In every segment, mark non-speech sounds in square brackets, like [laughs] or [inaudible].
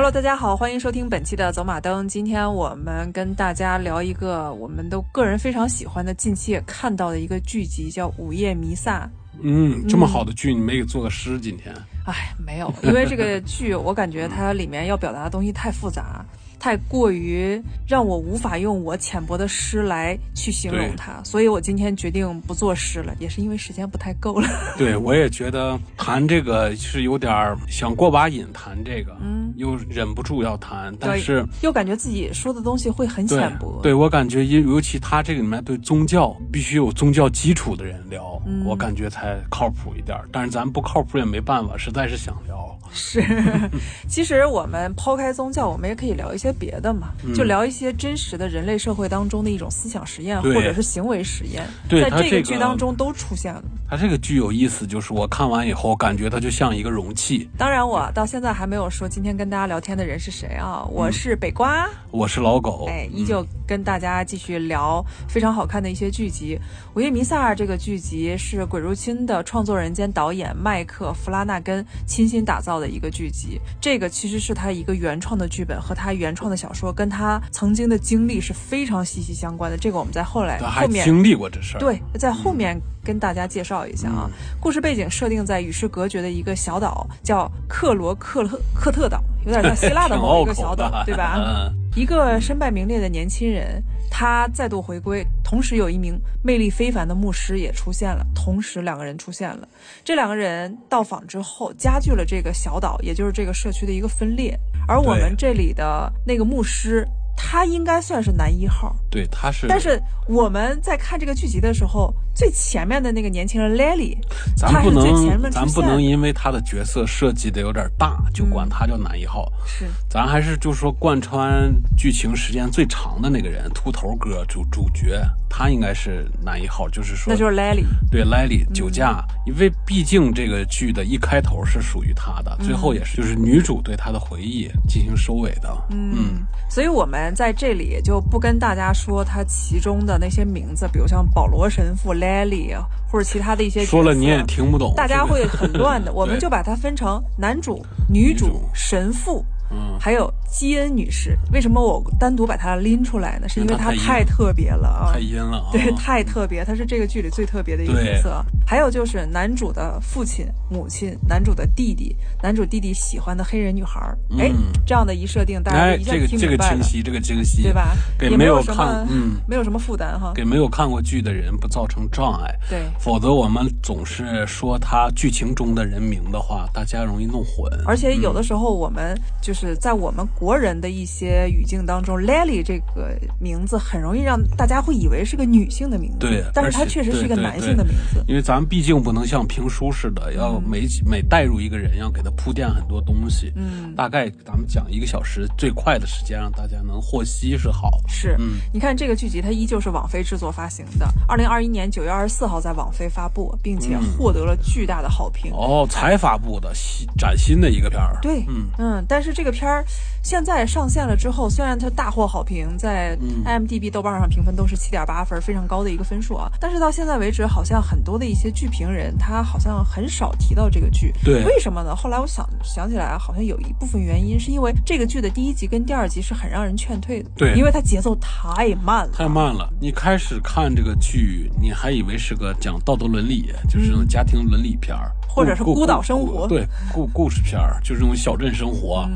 Hello，大家好，欢迎收听本期的走马灯。今天我们跟大家聊一个我们都个人非常喜欢的，近期也看到的一个剧集，叫《午夜弥撒》。嗯，这么好的剧，你没给做个诗？今天？哎，没有，因为这个剧我感觉它里面要表达的东西太复杂。太过于让我无法用我浅薄的诗来去形容它，所以我今天决定不作诗了，也是因为时间不太够了。[laughs] 对，我也觉得谈这个是有点想过把瘾，谈这个，嗯，又忍不住要谈，但是又感觉自己说的东西会很浅薄。对我感觉，尤尤其他这个里面对宗教必须有宗教基础的人聊，我感觉才靠谱一点。但是咱不靠谱也没办法，实在是想聊。是，[laughs] 其实我们抛开宗教，我们也可以聊一些别的嘛，就聊一些真实的人类社会当中的一种思想实验，或者是行为实验，在这个剧当中都出现了。它这个剧有意思，就是我看完以后感觉它就像一个容器。当然，我到现在还没有说今天跟大家聊天的人是谁啊？我是北瓜，我是老狗，哎，依旧跟大家继续聊非常好看的一些剧集。《午夜弥撒》这个剧集是《鬼入侵》的创作人兼导演麦克·弗拉纳根倾心打造的一个剧集。这个其实是他一个原创的剧本，和他原创的小说跟他曾经的经历是非常息息相关的。这个我们在后来后面经历过这事儿，对，在后面。跟大家介绍一下啊，故事背景设定在与世隔绝的一个小岛，叫克罗克特克特岛，有点像希腊的 [laughs] 某一个小岛，对吧？[laughs] 一个身败名裂的年轻人，他再度回归，同时有一名魅力非凡的牧师也出现了，同时两个人出现了。这两个人到访之后，加剧了这个小岛，也就是这个社区的一个分裂。而我们这里的那个牧师。他应该算是男一号，对，他是。但是我们在看这个剧集的时候，最前面的那个年轻人 Lily，咱不能，咱不能因为他的角色设计的有点大，就管他叫男一号。是，咱还是就说贯穿剧情时间最长的那个人，秃头哥主主角，他应该是男一号，就是说，那就是 Lily。对，Lily 酒驾，因为毕竟这个剧的一开头是属于他的，最后也是就是女主对他的回忆进行收尾的。嗯，所以我们。在这里就不跟大家说他其中的那些名字，比如像保罗神父、Lily 或者其他的一些说了你也听不懂，大家会很乱的。我们就把它分成男主、女主、神父。嗯，还有基恩女士，为什么我单独把她拎出来呢？是因为她太特别了啊！太阴了啊，对，太特别，她是这个剧里最特别的一个角色。还有就是男主的父亲、母亲，男主的弟弟，男主弟弟喜欢的黑人女孩儿。哎，这样的一设定，大家一下听明白了。这个清晰，这个清晰，对吧？给没有看，嗯，没有什么负担哈。给没有看过剧的人不造成障碍。对，否则我们总是说他剧情中的人名的话，大家容易弄混。而且有的时候我们就是。是在我们国人的一些语境当中，Lily 这个名字很容易让大家会以为是个女性的名字，对，但是它确实是一个男性的名字。因为咱们毕竟不能像评书似的，要每每带入一个人，要给他铺垫很多东西。嗯，大概咱们讲一个小时，最快的时间让大家能获悉是好。是，嗯，你看这个剧集，它依旧是网飞制作发行的，二零二一年九月二十四号在网飞发布，并且获得了巨大的好评。哦，才发布的新崭新的一个片儿。对，嗯嗯，但是这个。片儿现在上线了之后，虽然它大获好评，在 IMDB 豆瓣上评分都是七点八分，非常高的一个分数啊。但是到现在为止，好像很多的一些剧评人，他好像很少提到这个剧。对，为什么呢？后来我想想起来，好像有一部分原因是因为这个剧的第一集跟第二集是很让人劝退的。对，因为它节奏太慢了。太慢了。你开始看这个剧，你还以为是个讲道德伦理，就是家庭伦理片儿，或者是孤岛生活。对，故故事片儿，就是那种小镇生活。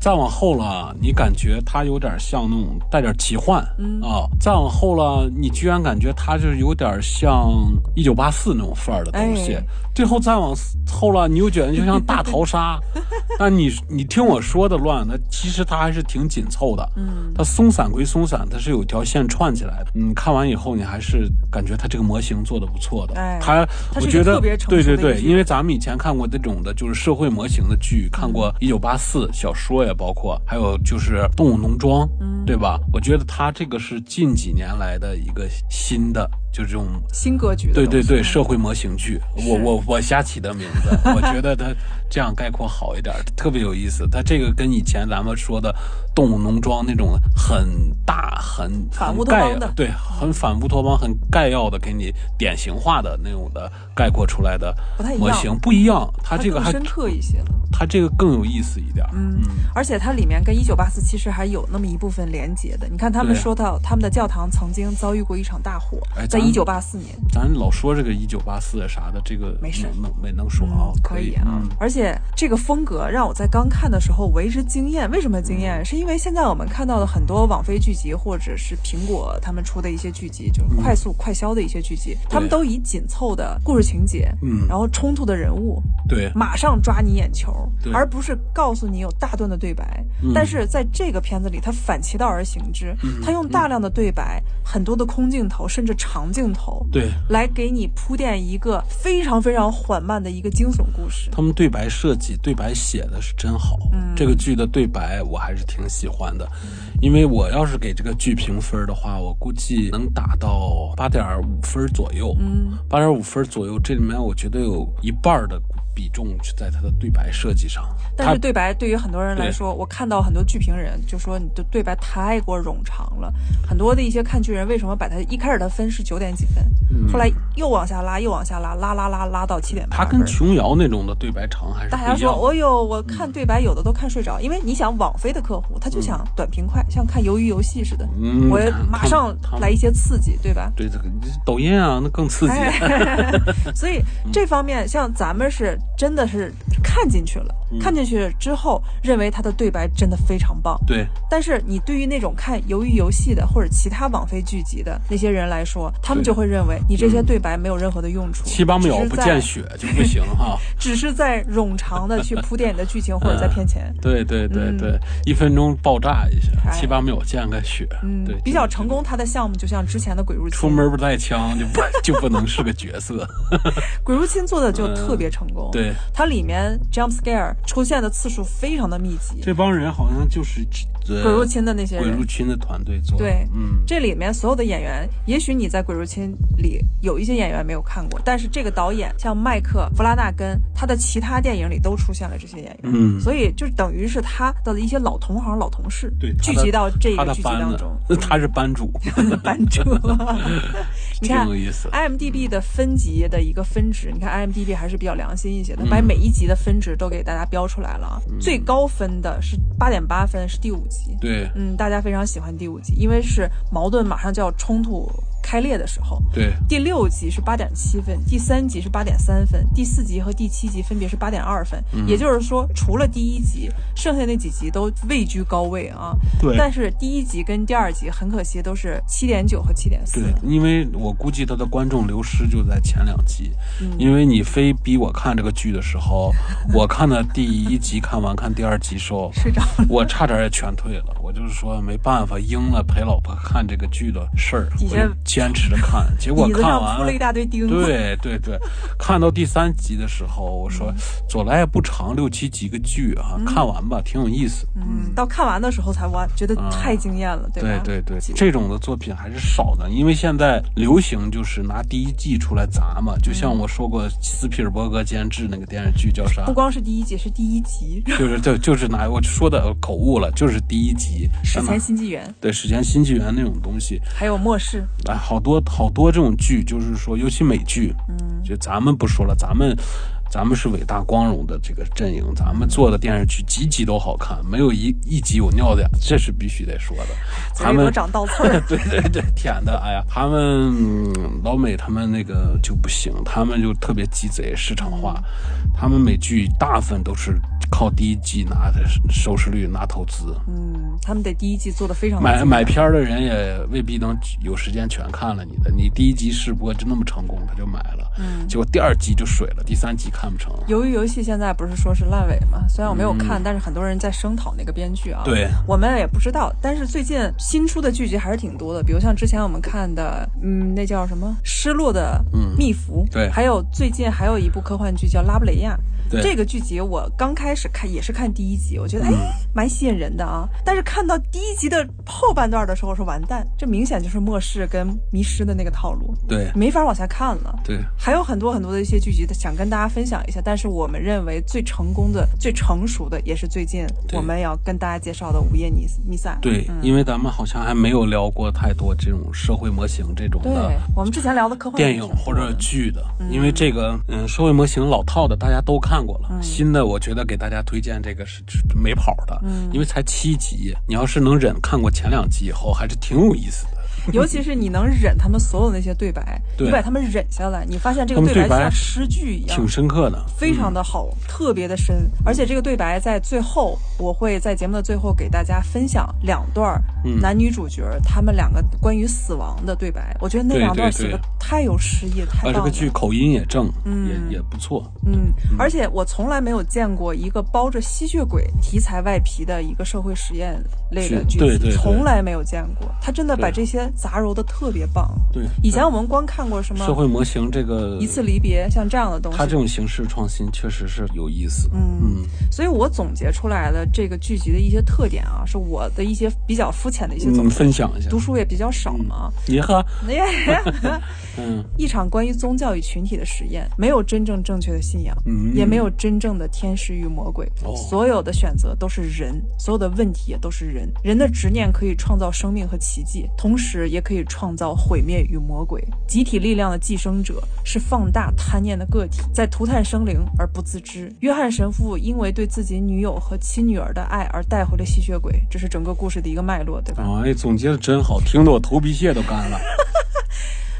再往后了，你感觉它有点像那种带点奇幻，嗯啊。再往后了，你居然感觉它就是有点像一九八四那种范儿的东西。最后再往后了，你又觉得就像大逃杀。[laughs] 但你你听我说的乱，它其实它还是挺紧凑的。嗯，它松散归松散，它是有条线串起来的。你看完以后，你还是感觉它这个模型做的不错的。哎，它我觉得对对对，因为咱们以前看过这种的，就是社会模型的剧，看过一九八四小说呀。包括还有就是《动物农庄》，对吧？我觉得它这个是近几年来的一个新的，就这种新格局。对对对，社会模型剧，我我我瞎起的名字，[laughs] 我觉得它这样概括好一点，特别有意思。它这个跟以前咱们说的动物农庄那种很大很反乌托邦的，对，很反乌托邦、很概要的给你典型化的那种的概括出来的模型不一样，它这个还深刻一些了，它这个更有意思一点。嗯，而且它里面跟一九八四其实还有那么一部分连接的。你看他们说到他们的教堂曾经遭遇过一场大火，在一九八四年。咱老说这个一九八四啥的，这个没事，能没能说啊？可以啊。而且这个风格让我在刚看的时候为之惊艳。为什么惊艳？是因为现在我们看到的很多网飞剧集，或者是苹果他们出的一些剧集，就是快速快销的一些剧集，他们都以紧凑的故事情节，嗯，然后冲突的人物，对，马上抓你眼球，而不是告诉你有大段的对白。但是在这个片子里，他反其道而行之，他用大量的对白、很多的空镜头，甚至长镜头，对，来给你铺垫一个非常非常缓慢的一个惊悚故事。他们对白设计、对白写的是真好，这个剧的对白我还是挺喜欢的，因为我要是给这个剧评分的话，我估计能打到八点五分左右，嗯，八点五分左右，这里面我觉得有一半的。比重是在他的对白设计上，但是对白对于很多人来说，我看到很多剧评人就说你的对白太过冗长了。很多的一些看剧人为什么把他一开始的分是九点几分，后来又往下拉，又往下拉，拉拉拉拉到七点八。他跟琼瑶那种的对白长还是大家说，我有我看对白有的都看睡着，因为你想网飞的客户他就想短平快，像看鱿鱼游戏似的，我马上来一些刺激，对吧？对这个抖音啊，那更刺激。[laughs] 所以这方面像咱们是。真的是看进去了，看进去之后，认为他的对白真的非常棒。对，但是你对于那种看鱿鱼游戏的或者其他网飞剧集的那些人来说，他们就会认为你这些对白没有任何的用处，七八秒不见血就不行哈，[laughs] 只是在冗长的去铺垫你的剧情或者在骗钱。[laughs] 对对对对，一分钟爆炸一下，七八秒见个血。嗯，对，比较成功，他的项目就像之前的鬼入侵，出门不带枪就不 [laughs] 就不能是个角色。鬼入侵做的就特别成功。对。它里面 jump scare 出现的次数非常的密集，这帮人好像就是鬼入侵的那些鬼入侵的团队做。对，嗯，这里面所有的演员，也许你在鬼入侵里有一些演员没有看过，但是这个导演像麦克弗拉纳根，他的其他电影里都出现了这些演员，嗯，所以就等于是他的一些老同行、老同事，对，聚集到这个剧集当中，[laughs] 他是班主，[laughs] 班主，[laughs] 你看，IMDB 的分级的一个分值，你看 IMDB 还是比较良心一些的，把每一集的分值都给大家标出来了，最高分的是八点八分，是第五集。对，嗯，大家非常喜欢第五集，因为是矛盾马上就要冲突。开裂的时候，对，第六集是八点七分，第三集是八点三分，第四集和第七集分别是八点二分。也就是说，除了第一集，剩下那几集都位居高位啊。对。但是第一集跟第二集很可惜都是七点九和七点四。对，因为我估计他的观众流失就在前两集，因为你非逼我看这个剧的时候，我看的第一集看完，看第二集时候 [laughs] 睡着了，我差点也全退了。我就是说没办法，应了陪老婆看这个剧的事儿。我坚持着看，[laughs] 结果看完了一大堆钉子。对对对，看到第三集的时候，我说左来也不长，六七集个剧啊，看完吧，挺有意思。嗯，到看完的时候才完，觉得太惊艳了，对吧？对对对，这种的作品还是少的，因为现在流行就是拿第一季出来砸嘛。就像我说过，斯皮尔伯格监制那个电视剧叫啥？不光是第一季，是第一集。[laughs] 就是就就是拿我说的口误了，就是第一集。史前新纪元。对，史前新纪元那种东西。还有末世。哎。好多好多这种剧，就是说，尤其美剧，嗯，就咱们不说了，咱们，咱们是伟大光荣的这个阵营，咱们做的电视剧集集都好看，没有一一集有尿点，这是必须得说的。他们长倒刺儿，[laughs] 对对对，舔的，哎呀，他们老美他们那个就不行，他们就特别鸡贼市场化，他们美剧大部分都是。靠第一季拿的收视率拿投资，嗯，他们得第一季做的非常买买片的人也未必能有时间全看了你的，你第一集试播就那么成功，他就买了，嗯，结果第二集就水了，第三集看不成。由于游戏现在不是说是烂尾嘛，虽然我没有看，但是很多人在声讨那个编剧啊，对，我们也不知道，但是最近新出的剧集还是挺多的，比如像之前我们看的，嗯，那叫什么失落的密符，对，还有最近还有一部科幻剧叫拉布雷亚。这个剧集我刚开始。始看也是看第一集，我觉得哎蛮吸引人的啊。但是看到第一集的后半段的时候，说完蛋，这明显就是末世跟迷失的那个套路，对，没法往下看了。对，还有很多很多的一些剧集想跟大家分享一下，但是我们认为最成功的、最成熟的，也是最近我们要跟大家介绍的《午夜弥弥撒》。对，因为咱们好像还没有聊过太多这种社会模型这种的。对，我们之前聊的科幻电影或者剧的，因为这个嗯，社会模型老套的大家都看过了，新的我觉得给大家推荐这个是没跑的，因为才七集，你要是能忍看过前两集以后，还是挺有意思的。[laughs] 尤其是你能忍他们所有那些对白，你把他们忍下来，你发现这个对白像诗句一样，挺深刻的，非常的好，特别的深。而且这个对白在最后，我会在节目的最后给大家分享两段男女主角他们两个关于死亡的对白。我觉得那两段写的太有诗意，太棒了。这个剧口音也正，也也不错。嗯，而且我从来没有见过一个包着吸血鬼题材外皮的一个社会实验类的剧集，从来没有见过。他真的把这些。杂糅的特别棒。对，以前我们光看过什么社会模型这个一次离别，像这样的东西，它这种形式创新确实是有意思。嗯嗯，所以我总结出来的这个剧集的一些特点啊，是我的一些比较肤浅的一些总结分享一下。读书也比较少嘛。你呵，[laughs] [laughs] 嗯，一场关于宗教与群体的实验，没有真正正确的信仰，也没有真正的天使与魔鬼，所有的选择都是人，所有的问题也都是人。人的执念可以创造生命和奇迹，同时。也可以创造毁灭与魔鬼。集体力量的寄生者是放大贪念的个体，在涂炭生灵而不自知。约翰神父因为对自己女友和亲女儿的爱而带回了吸血鬼，这是整个故事的一个脉络，对吧？哎，总结的真好，听得我头皮屑都干了。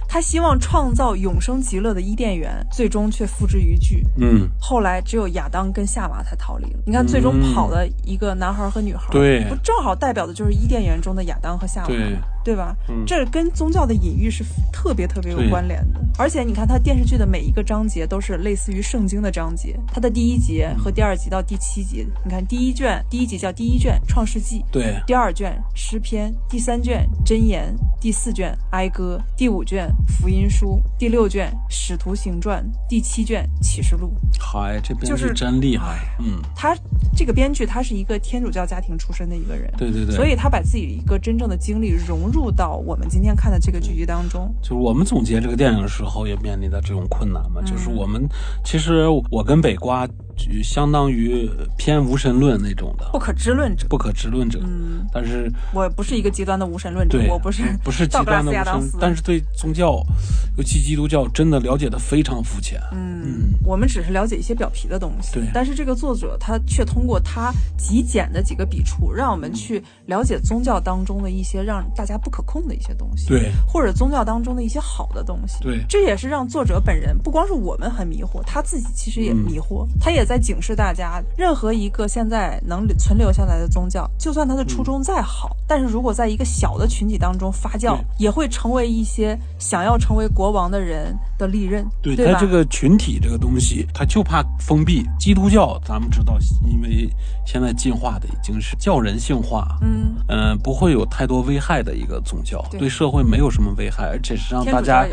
他希望创造永生极乐的伊甸园，最终却付之一炬。嗯，后来只有亚当跟夏娃才逃离了。你看，最终跑的一个男孩和女孩，对，不正好代表的就是伊甸园中的亚当和夏娃吗？对吧？这跟宗教的隐喻是特别特别有关联的。而且你看，它电视剧的每一个章节都是类似于圣经的章节。它的第一节和第二集到第七集，你看第一卷第一集叫第一卷创世纪，对；第二卷诗篇，第三卷箴言，第四卷哀歌，第五卷福音书，第六卷使徒行传，第七卷启示录。嗨，这编剧真厉害。嗯，他这个编剧他是一个天主教家庭出身的一个人，对对对，所以他把自己一个真正的经历融。入到我们今天看的这个剧集当中，就是我们总结这个电影的时候也面临的这种困难嘛。就是我们其实我跟北瓜就相当于偏无神论那种的，不可知论者，不可知论者。嗯，但是我不是一个极端的无神论者，我不是不是极端的无神，但是对宗教，尤其基督教，真的了解的非常肤浅。嗯，我们只是了解一些表皮的东西。对，但是这个作者他却通过他极简的几个笔触，让我们去了解宗教当中的一些让大家。不可控的一些东西，对，或者宗教当中的一些好的东西，对，这也是让作者本人不光是我们很迷惑，他自己其实也迷惑，他也在警示大家，任何一个现在能存留下来的宗教，就算他的初衷再好，但是如果在一个小的群体当中发酵，也会成为一些想要成为国王的人的利刃，对他这个群体这个东西，他就怕封闭。基督教咱们知道，因为现在进化的已经是教人性化，嗯嗯，不会有太多危害的一个。宗教对社会没有什么危害，而且是让大家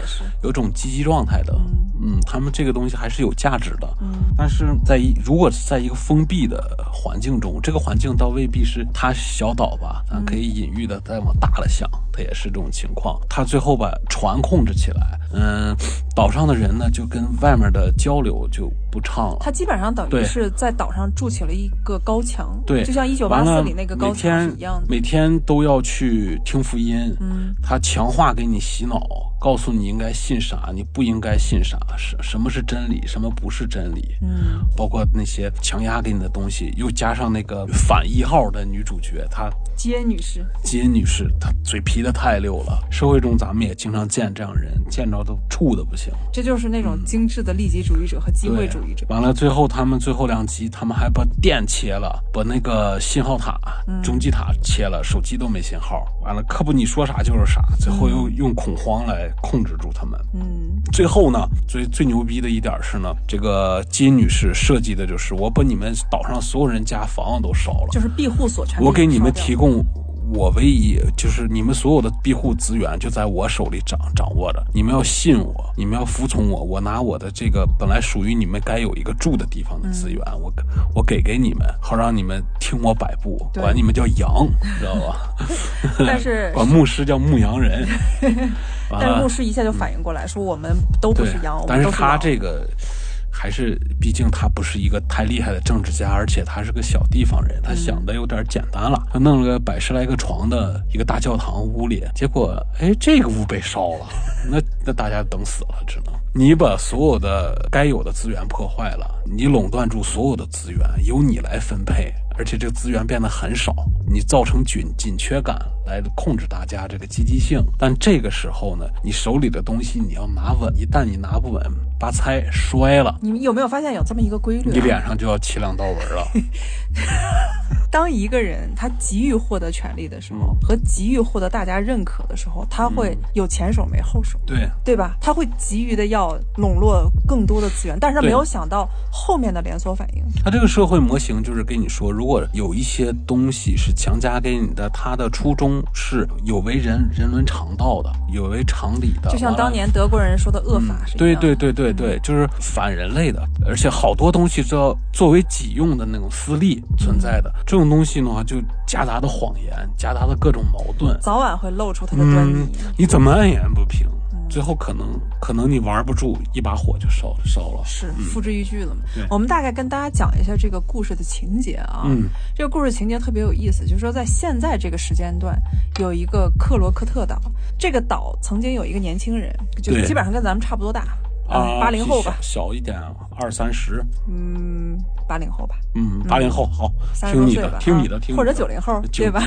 有种积极状态的。嗯，他们这个东西还是有价值的。嗯，但是在如果是在一个封闭的环境中，这个环境倒未必是它小岛吧？咱可以隐喻的再往大了想，它也是这种情况。它最后把船控制起来，嗯，岛上的人呢就跟外面的交流就不唱了。他基本上等于是在岛上筑起了一个高墙，对，就像一九八四里那个高墙一样的。每天都要去听福音，嗯，他强化给你洗脑。告诉你应该信啥，你不应该信啥，什什么是真理，什么不是真理，嗯，包括那些强压给你的东西，又加上那个反一号的女主角，她吉恩女士，吉恩女士，她嘴皮子太溜了。社会中咱们也经常见这样人，见着都怵的不行。这就是那种精致的利己主义者和机会主义者。完了，最后他们最后两集，他们还把电切了，把那个信号塔、中继塔切了，手机都没信号。完了，可不你说啥就是啥，最后又用恐慌来。控制住他们。嗯，最后呢，最最牛逼的一点是呢，这个金女士设计的就是我把你们岛上所有人家房子都烧了，就是庇护所全。我给你们提供我唯一就是你们所有的庇护资源就在我手里掌掌握着，你们要信我，你们要服从我，我拿我的这个本来属于你们该有一个住的地方的资源，我我给给你们，好让你们听我摆布，管你们叫羊，知道吧？[laughs] 但是 [laughs] 管牧师叫牧羊人，[laughs] 但是牧师一下就反应过来，说我们都不是羊，但是他这个。还是，毕竟他不是一个太厉害的政治家，而且他是个小地方人，他想的有点简单了。他弄了个百十来个床的一个大教堂屋里，结果，哎，这个屋被烧了，那那大家等死了，只能你把所有的该有的资源破坏了，你垄断住所有的资源，由你来分配。而且这个资源变得很少，你造成紧紧缺感来控制大家这个积极性。但这个时候呢，你手里的东西你要拿稳，一旦你拿不稳，把菜摔了。你们有没有发现有这么一个规律？你脸上就要起两道纹了。[laughs] 当一个人他急于获得权利的时候，和急于获得大家认可的时候，他会有前手没后手，对对吧？他会急于的要笼络更多的资源，但是他没有想到后面的连锁反应。他这个社会模型就是跟你说，如果有一些东西是强加给你的，他的初衷是有违人人伦常道的，有违常理的。就像当年德国人说的恶法是对对对对对，就是反人类的，而且好多东西是要作为己用的那种私利存在的。这种东西的话，就夹杂的谎言，夹杂的各种矛盾，早晚会露出它的端倪。你怎么按言不平？最后可能可能你玩不住，一把火就烧烧了，是付之一炬了嘛？我们大概跟大家讲一下这个故事的情节啊。嗯，这个故事情节特别有意思，就是说在现在这个时间段，有一个克罗克特岛，这个岛曾经有一个年轻人，就基本上跟咱们差不多大。啊，八零后吧，小一点，二三十。嗯，八零后吧。嗯，八零后好，听你的，听你的，听或者九零后，对吧？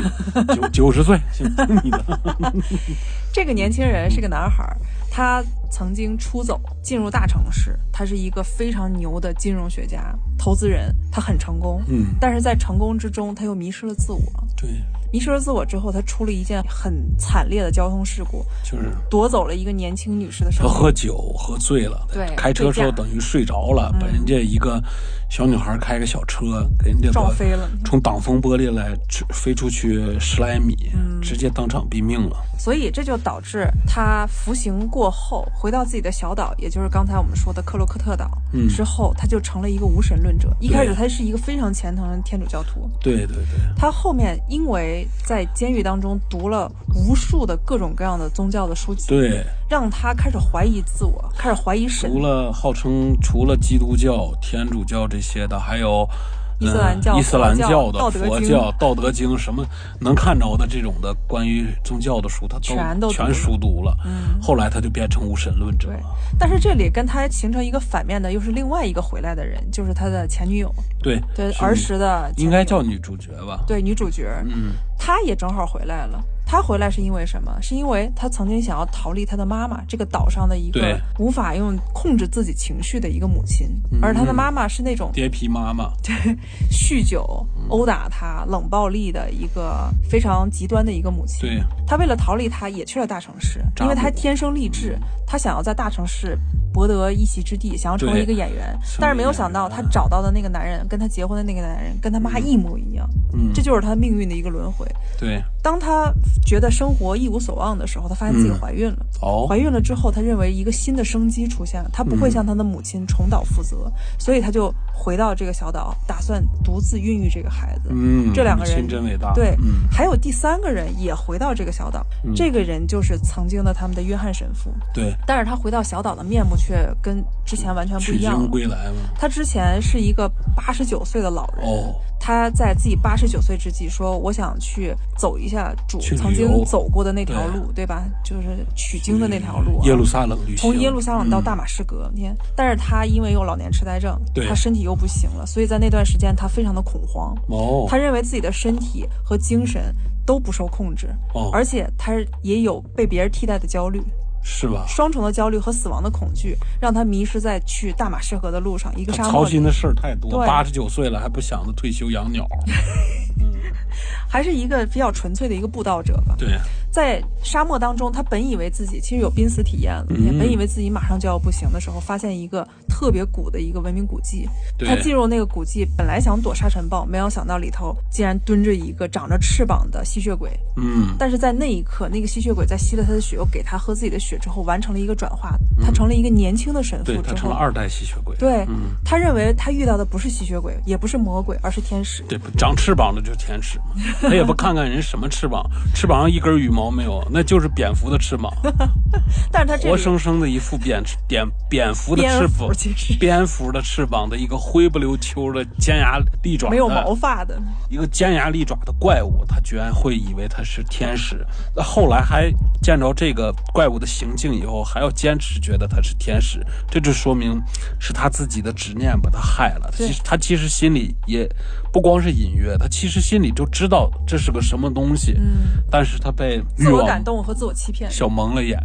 九九十岁，听你的。[laughs] [laughs] 这个年轻人是个男孩，他曾经出走进入大城市，他是一个非常牛的金融学家、投资人，他很成功。嗯，但是在成功之中，他又迷失了自我。对。迷失了自我之后，他出了一件很惨烈的交通事故，就是夺走了一个年轻女士的生命。他喝酒喝醉了，对，开车时候等于睡着了，把人家一个小女孩开个小车给人家撞飞了，从挡风玻璃来飞出去十来米，直接当场毙命了。所以这就导致他服刑过后回到自己的小岛，也就是刚才我们说的克洛克特岛之后，他就成了一个无神论者。一开始他是一个非常虔诚的天主教徒，对对对。他后面因为在监狱当中读了无数的各种各样的宗教的书籍，对，让他开始怀疑自我，开始怀疑神。除了号称除了基督教、天主教这些的，还有。伊斯兰教、伊斯兰教的佛教、道德经，什么能看着的这种的关于宗教的书，他全都全熟读了。嗯，后来他就变成无神论者了。但是这里跟他形成一个反面的，又是另外一个回来的人，就是他的前女友。对对，儿时的应该叫女主角吧？对，女主角。嗯，她也正好回来了。他回来是因为什么？是因为他曾经想要逃离他的妈妈，这个岛上的一个无法用控制自己情绪的一个母亲，而他的妈妈是那种爹皮妈妈，对，[laughs] 酗酒、殴打他、冷暴力的一个非常极端的一个母亲。对，他为了逃离他，也去了大城市，因为他天生丽质，他想要在大城市博得一席之地，想要成为一个演员。但是没有想到，他找到的那个男人，跟他结婚的那个男人，跟他妈一模一样。嗯，这就是他命运的一个轮回。对，当他。觉得生活一无所望的时候，她发现自己怀孕了。哦，怀孕了之后，她认为一个新的生机出现了，她不会向她的母亲重蹈覆辙，所以她就回到这个小岛，打算独自孕育这个孩子。嗯，这两个人真伟大。对，还有第三个人也回到这个小岛，这个人就是曾经的他们的约翰神父。对，但是他回到小岛的面目却跟之前完全不一样。取归来他之前是一个八十九岁的老人。哦。他在自己八十九岁之际说：“我想去走一下主曾经走过的那条路，对吧？就是取经的那条路，耶路撒冷旅行，从耶路撒冷到大马士革。你看，但是他因为有老年痴呆症，他身体又不行了，所以在那段时间他非常的恐慌。哦，他认为自己的身体和精神都不受控制，哦，而且他也有被别人替代的焦虑。”是吧？双重的焦虑和死亡的恐惧，让他迷失在去大马士革的路上。一个沙漠，操心的事儿太多。八十九岁了还不想着退休养鸟。[laughs] 还是一个比较纯粹的一个布道者吧。对，在沙漠当中，他本以为自己其实有濒死体验了，也本以为自己马上就要不行的时候，发现一个特别古的一个文明古迹。他进入那个古迹，本来想躲沙尘暴，没有想到里头竟然蹲着一个长着翅膀的吸血鬼。嗯，但是在那一刻，那个吸血鬼在吸了他的血，又给他喝自己的血之后，完成了一个转化，他成了一个年轻的神父。对，他成了二代吸血鬼。对，他认为他遇到的不是吸血鬼，也不是魔鬼，而是天使。对，长翅膀的就是天使嘛。[laughs] 他也不看看人什么翅膀，翅膀上一根羽毛没有，那就是蝙蝠的翅膀。[laughs] 但是他活生生的一副蝙蝙蝙蝠的翅膀，蝙蝠的翅膀的一个灰不溜秋的尖牙利爪，没有毛发的一个尖牙利爪的怪物，他居然会以为他是天使。那后来还见着这个怪物的行径以后，还要坚持觉得他是天使，这就说明是他自己的执念把他害了。其实他其实心里也不光是隐约，他其实心里就知道这是个什么东西。嗯，但是他被自我感动和自我欺骗，小蒙了眼。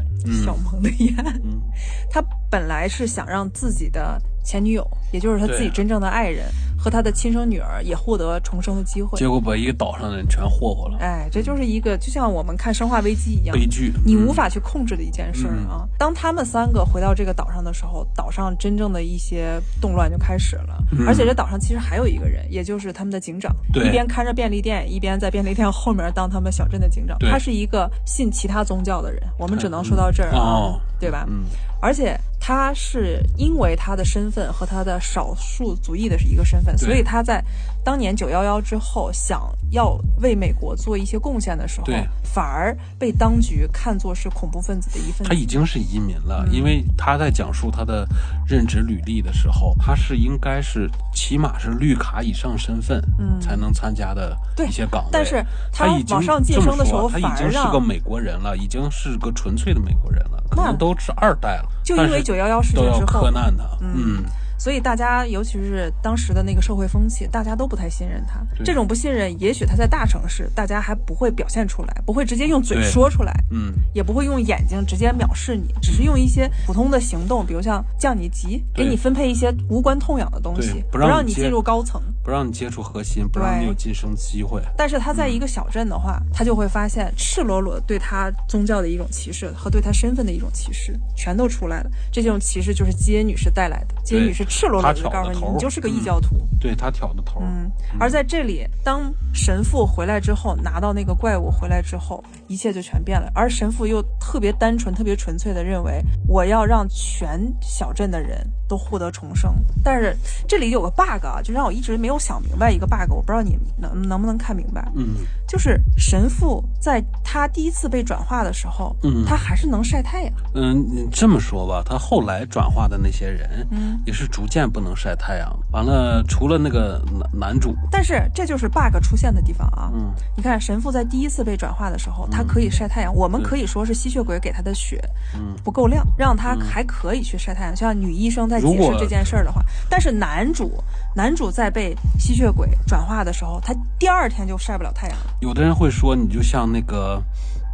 小蒙了眼，[laughs] 他本来是想让自己的前女友，也就是他自己真正的爱人。和他的亲生女儿也获得重生的机会，结果把一个岛上的人全霍霍了。哎，这就是一个就像我们看《生化危机》一样悲剧，你无法去控制的一件事啊。当他们三个回到这个岛上的时候，岛上真正的一些动乱就开始了。而且这岛上其实还有一个人，也就是他们的警长，一边看着便利店，一边在便利店后面当他们小镇的警长。他是一个信其他宗教的人，我们只能说到这儿啊，对吧？嗯。而且他是因为他的身份和他的少数族裔的是一个身份，所以他在当年九幺幺之后想要为美国做一些贡献的时候，反而被当局看作是恐怖分子的一份子。他已经是移民了，因为他在讲述他的任职履历的时候，他是应该是起码是绿卡以上身份，嗯，才能参加的一些岗位。但是他往上晋升的时候，他已经是个美国人了，已经是个纯粹的美国人了，可能都是二代了。就因为九幺幺事件之后，磕难他，嗯。所以大家，尤其是当时的那个社会风气，大家都不太信任他。这种不信任，也许他在大城市，大家还不会表现出来，不会直接用嘴说出来，嗯，也不会用眼睛直接藐视你，只是用一些普通的行动，比如像降你级，给你分配一些无关痛痒的东西，不让你进入高层，不让你接触核心，不让你有晋升机会。但是他在一个小镇的话，他就会发现赤裸裸对他宗教的一种歧视和对他身份的一种歧视，全都出来了。这种歧视就是基恩女士带来的，基恩女士赤裸裸的告诉。你你就是个异教徒，对他挑的头。嗯，而在这里，当神父回来之后，拿到那个怪物回来之后，一切就全变了。而神父又特别单纯、特别纯粹的认为，我要让全小镇的人都获得重生。但是这里有个 bug 啊，就让我一直没有想明白一个 bug，我不知道你能能不能看明白。嗯，就是神父在他第一次被转化的时候，嗯，他还是能晒太阳。嗯，你这么说吧，他后来转化的那些人，嗯，也是逐渐不能晒。太阳完了，除了那个男男主，但是这就是 bug 出现的地方啊。嗯，你看神父在第一次被转化的时候，他可以晒太阳。我们可以说是吸血鬼给他的血，嗯不够亮，让他还可以去晒太阳。像女医生在解释这件事儿的话，但是男主男主在被吸血鬼转化的时候，他第二天就晒不了太阳了。有的人会说，你就像那个，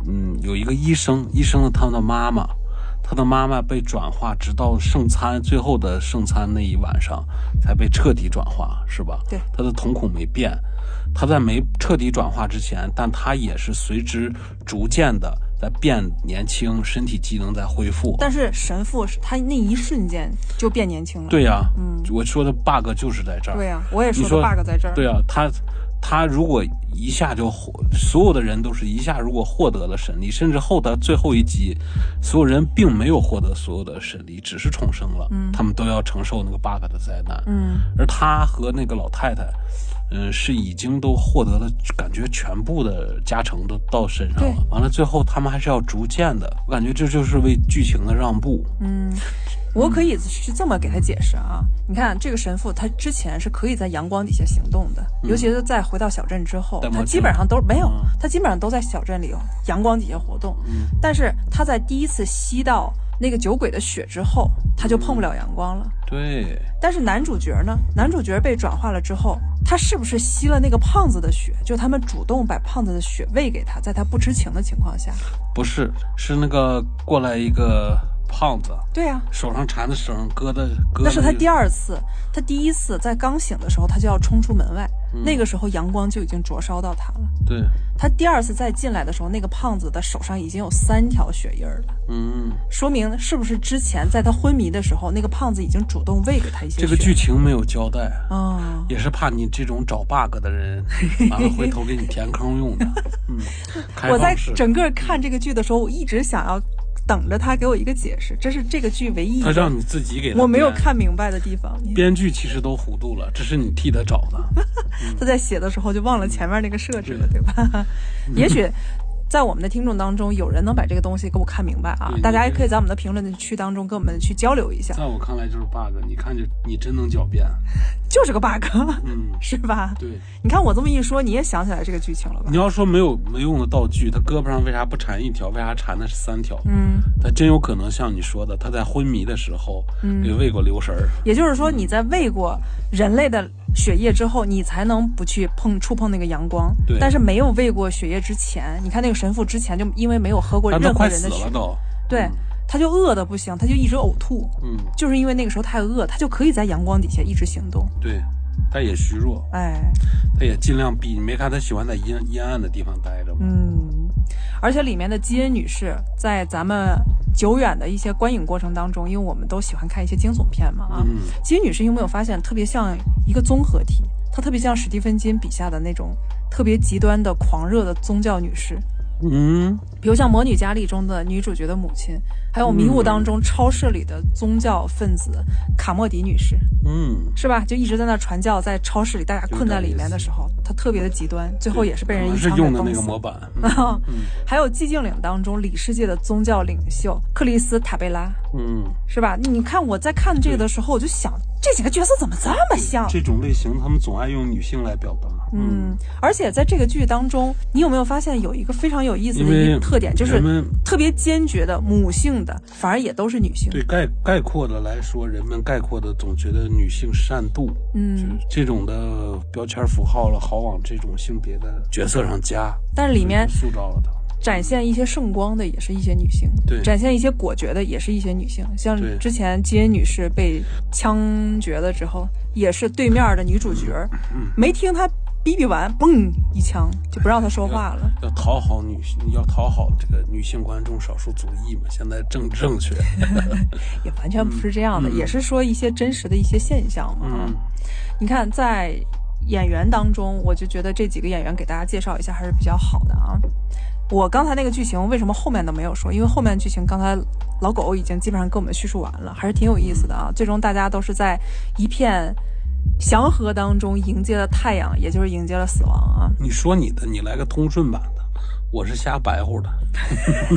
嗯，有一个医生，医生的他的妈妈。他的妈妈被转化，直到圣餐最后的圣餐那一晚上，才被彻底转化，是吧？对，他的瞳孔没变，他在没彻底转化之前，但他也是随之逐渐的在变年轻，身体机能在恢复。但是神父他那一瞬间就变年轻了。对呀，嗯，我说的 bug 就是在这儿。对呀，我也说的 bug 在这儿。对呀，他。他如果一下就获，所有的人都是一下如果获得了神力，甚至后的最后一集，所有人并没有获得所有的神力，只是重生了，嗯，他们都要承受那个 bug 的灾难，嗯，而他和那个老太太，嗯，是已经都获得了感觉全部的加成都到身上了，完了最后他们还是要逐渐的，我感觉这就是为剧情的让步，嗯。我可以是这么给他解释啊，你看这个神父，他之前是可以在阳光底下行动的，尤其是在回到小镇之后，他基本上都没有，他基本上都在小镇里阳光底下活动。但是他在第一次吸到那个酒鬼的血之后，他就碰不了阳光了。对。但是男主角呢？男主角被转化了之后，他是不是吸了那个胖子的血？就他们主动把胖子的血喂给他，在他不知情的情况下。不是，是那个过来一个。胖子，对呀，手上缠的绳，割的割。那是他第二次，他第一次在刚醒的时候，他就要冲出门外，那个时候阳光就已经灼烧到他了。对，他第二次再进来的时候，那个胖子的手上已经有三条血印了。嗯，说明是不是之前在他昏迷的时候，那个胖子已经主动喂给他一些？这个剧情没有交代啊，也是怕你这种找 bug 的人，完 [laughs] 了回头给你填坑用的。嗯，[laughs] 我在整个看这个剧的时候，我一直想要。等着他给我一个解释，这是这个剧唯一他让你自己给我没有看明白的地方。编剧其实都糊涂了，这是你替他找的。[laughs] 他在写的时候就忘了前面那个设置了，对吧？[laughs] 也许。在我们的听众当中，有人能把这个东西给我看明白啊！大家也可以在我们的评论区当中跟我们去交流一下。在我看来就是 bug，你看就你真能狡辩，[laughs] 就是个 bug，嗯，[laughs] 是吧？对，你看我这么一说，你也想起来这个剧情了吧？你要说没有没用的道具，他胳膊上为啥不缠一条？为啥缠的是三条？嗯，他真有可能像你说的，他在昏迷的时候给喂过流食儿。也就是说，你在喂过人类的。血液之后，你才能不去碰触碰那个阳光。对。但是没有喂过血液之前，你看那个神父之前就因为没有喝过任何人的血，对，他就饿的不行，他就一直呕吐。嗯。就是因为那个时候太饿，他就可以在阳光底下一直行动。对，他也虚弱。哎。他也尽量避，你没看他喜欢在阴阴暗的地方待着吗？嗯。而且里面的基恩女士在咱们。久远的一些观影过程当中，因为我们都喜欢看一些惊悚片嘛啊，基恩女士有没有发现特别像一个综合体？她特别像史蒂芬金笔下的那种特别极端的狂热的宗教女士。嗯，比如像《魔女佳丽》中的女主角的母亲，还有《迷雾》当中超市里的宗教分子卡莫迪女士，嗯，是吧？就一直在那传教，在超市里大家困在里面的时候，她特别的极端，最后也是被人一枪给崩死。模板。还有《寂静岭》当中里世界的宗教领袖克里斯塔贝拉，嗯，是吧？你看我在看这个的时候，我就想这几个角色怎么这么像？这种类型他们总爱用女性来表达。嗯，而且在这个剧当中，你有没有发现有一个非常有意思的一个特点，就是特别坚决的母性的，反而也都是女性。对概概括的来说，人们概括的总觉得女性善妒，嗯，这种的标签符号了，好往这种性别的角色上加。但是里面塑造了她，展现一些圣光的也是一些女性，对，展现一些果决的也是一些女性。像之前基恩女士被枪决了之后，也是对面的女主角，嗯没听她。逼逼完，嘣一枪就不让她说话了。要讨好女性，要讨好这个女性观众少数族裔嘛？现在正正确，[laughs] 也完全不是这样的，也是说一些真实的一些现象嘛。嗯，你看在演员当中，我就觉得这几个演员给大家介绍一下还是比较好的啊。我刚才那个剧情为什么后面都没有说？因为后面剧情刚才老狗已经基本上跟我们叙述完了，还是挺有意思的啊。最终大家都是在一片。祥和当中迎接了太阳，也就是迎接了死亡啊！你说你的，你来个通顺版的，我是瞎白乎的。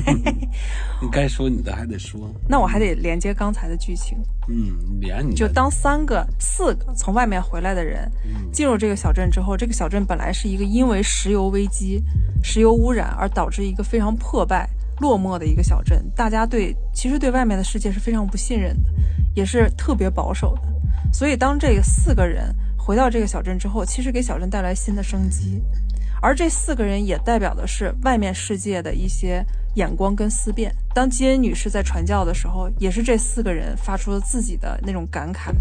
[laughs] 你该说你的还得说，那我还得连接刚才的剧情。嗯，连你就当三个、四个从外面回来的人进入这个小镇之后，这个小镇本来是一个因为石油危机、石油污染而导致一个非常破败、落寞的一个小镇，大家对其实对外面的世界是非常不信任的，也是特别保守的。所以，当这四个人回到这个小镇之后，其实给小镇带来新的生机，而这四个人也代表的是外面世界的一些眼光跟思辨。当基恩女士在传教的时候，也是这四个人发出了自己的那种感慨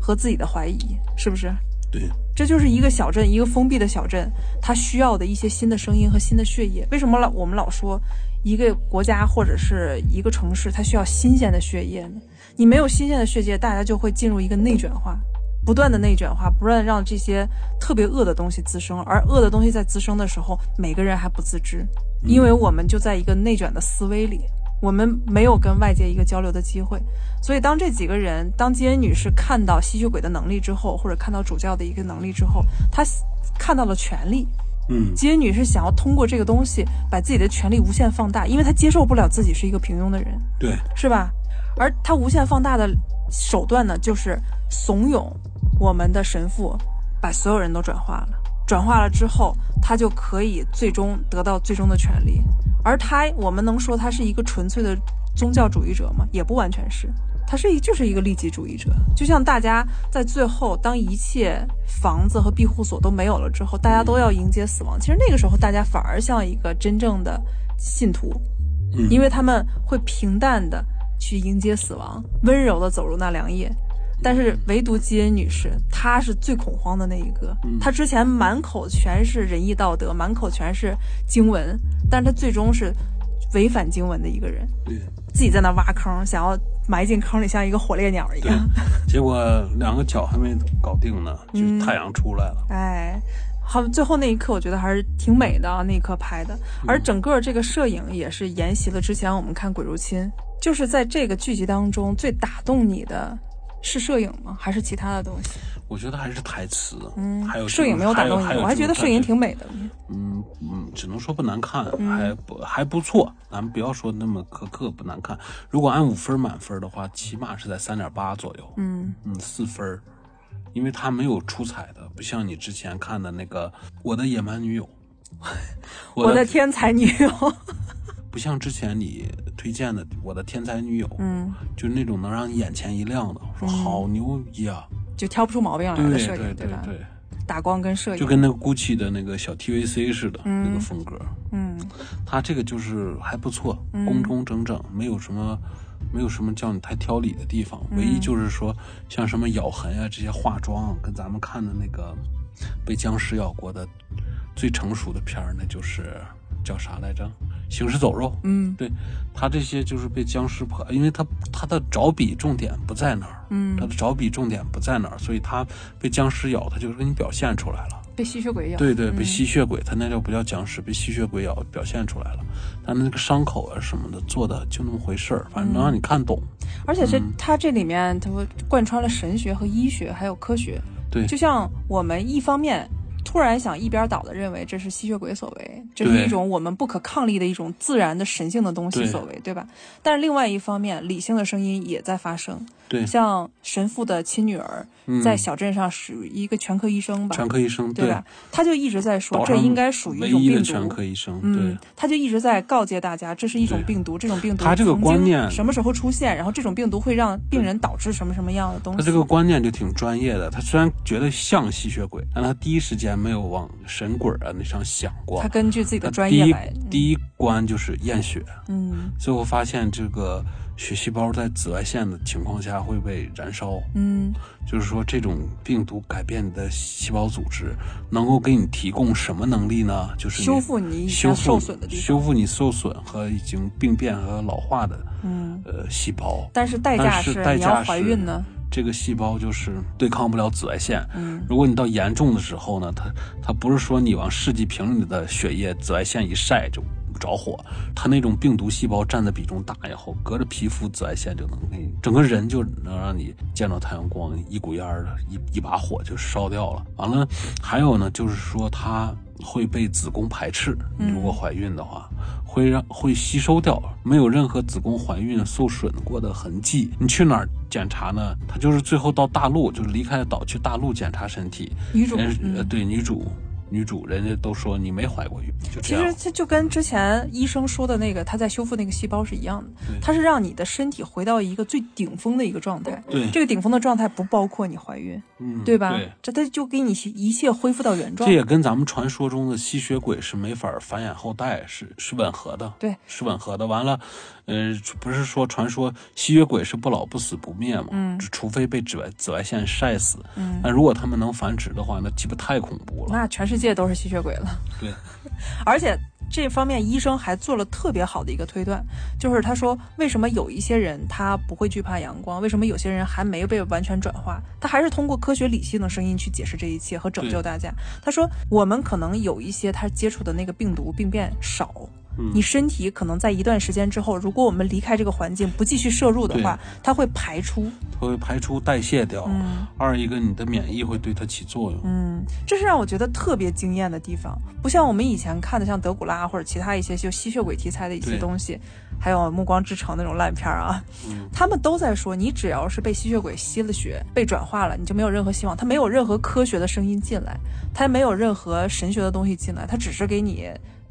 和自己的怀疑，是不是？对，这就是一个小镇，一个封闭的小镇，它需要的一些新的声音和新的血液。为什么老我们老说一个国家或者是一个城市，它需要新鲜的血液呢？你没有新鲜的血液，大家就会进入一个内卷化，不断的内卷化，不断让这些特别恶的东西滋生。而恶的东西在滋生的时候，每个人还不自知，因为我们就在一个内卷的思维里，我们没有跟外界一个交流的机会。所以，当这几个人，当基恩女士看到吸血鬼的能力之后，或者看到主教的一个能力之后，她看到了权力。嗯，基恩女士想要通过这个东西把自己的权利无限放大，因为她接受不了自己是一个平庸的人，对，是吧？而她无限放大的手段呢，就是怂恿我们的神父把所有人都转化了。转化了之后，他就可以最终得到最终的权利。而他，我们能说他是一个纯粹的宗教主义者吗？也不完全是，他是一就是一个利己主义者。就像大家在最后，当一切房子和庇护所都没有了之后，大家都要迎接死亡。其实那个时候，大家反而像一个真正的信徒，因为他们会平淡的。去迎接死亡，温柔的走入那凉夜。但是唯独基恩女士，她是最恐慌的那一个。她之前满口全是仁义道德，满口全是经文，但是她最终是违反经文的一个人。对，自己在那挖坑，想要埋进坑里，像一个火烈鸟一样。[laughs] 结果两个脚还没搞定呢，就太阳出来了。哎，好，最后那一刻我觉得还是挺美的啊，那一刻拍的。而整个这个摄影也是沿袭了之前我们看《鬼入侵》，就是在这个剧集当中最打动你的。是摄影吗？还是其他的东西？我觉得还是台词。嗯，还有摄影没有打动你，我还觉得摄影挺美的。嗯嗯，只能说不难看，还不还不错。咱们不要说那么苛刻，不难看。如果按五分满分的话，起码是在三点八左右。嗯嗯，四分，因为它没有出彩的，不像你之前看的那个《我的野蛮女友》，[laughs] 我的天才女友。[laughs] 不像之前你推荐的《我的天才女友》，嗯，就那种能让你眼前一亮的，说好牛逼啊，就挑不出毛病来的摄影，对吧？对，打光跟摄影，就跟那个 GUCCI 的那个小 TVC 似的那个风格，嗯，它这个就是还不错，工工整整，没有什么，没有什么叫你太挑理的地方，唯一就是说像什么咬痕啊这些化妆，跟咱们看的那个被僵尸咬过的最成熟的片儿，那就是叫啥来着？行尸走肉，嗯，对他这些就是被僵尸破，因为他他的着笔重点不在那儿，嗯，他的着笔重点不在那儿，所以他被僵尸咬，他就是给你表现出来了。被吸血鬼咬，对对，被吸血鬼，他那叫不叫僵尸？被吸血鬼咬，表现出来了。他那个伤口啊什么的做的就那么回事儿，反正能让你看懂。而且这他这里面他贯穿了神学和医学还有科学，对，就像我们一方面。突然想一边倒的认为这是吸血鬼所为，这是一种我们不可抗力的一种自然的神性的东西所为，对吧？但是另外一方面，理性的声音也在发生。对，像神父的亲女儿在小镇上属于一个全科医生吧？全科医生，对吧？他就一直在说，这应该属于一种病毒。全科医生，对，他就一直在告诫大家，这是一种病毒，这种病毒他这个观念什么时候出现？然后这种病毒会让病人导致什么什么样的东西？他这个观念就挺专业的。他虽然觉得像吸血鬼，但他第一时间没有往神鬼啊那上想过。他根据自己的专业来。第一关就是验血，嗯，最后发现这个。血细胞在紫外线的情况下会被燃烧，嗯，就是说这种病毒改变你的细胞组织，能够给你提供什么能力呢？就是修复你受损的地方，修复你受损和已经病变和老化的，嗯，呃，细胞。但是代价是你要怀孕呢，这个细胞就是对抗不了紫外线。嗯，如果你到严重的时候呢，它它不是说你往试剂瓶里的血液紫外线一晒就。着火，它那种病毒细胞占的比重大以后，隔着皮肤紫外线就能给你整个人就能让你见到太阳光，一股烟儿的一一把火就烧掉了。完了，还有呢，就是说它会被子宫排斥，如果怀孕的话，会让会吸收掉，没有任何子宫怀孕受损过的痕迹。你去哪儿检查呢？他就是最后到大陆，就是离开岛去大陆检查身体。女主，呃，对女主。女主，人家都说你没怀过孕，就其实这就跟之前医生说的那个他在修复那个细胞是一样的，他是让你的身体回到一个最顶峰的一个状态。对，这个顶峰的状态不包括你怀孕，嗯，对吧？对这他就给你一切恢复到原状。这也跟咱们传说中的吸血鬼是没法繁衍后代是是吻合的，对，是吻合的。完了，呃，不是说传说吸血鬼是不老不死不灭吗？嗯，除非被紫外紫外线晒死。嗯，那如果他们能繁殖的话，那岂不太恐怖了？那全世界。界都是吸血鬼了，对，[laughs] 而且这方面医生还做了特别好的一个推断，就是他说为什么有一些人他不会惧怕阳光，为什么有些人还没被完全转化，他还是通过科学理性的声音去解释这一切和拯救大家。他说我们可能有一些他接触的那个病毒病变少。你身体可能在一段时间之后，如果我们离开这个环境，不继续摄入的话，它会排出，它会排出代谢掉。二一个，你的免疫会对它起作用。嗯，这是让我觉得特别惊艳的地方，不像我们以前看的像德古拉或者其他一些就吸血鬼题材的一些东西，还有《暮光之城》那种烂片啊，他们都在说，你只要是被吸血鬼吸了血，被转化了，你就没有任何希望。它没有任何科学的声音进来，它没有任何神学的东西进来，它只是给你。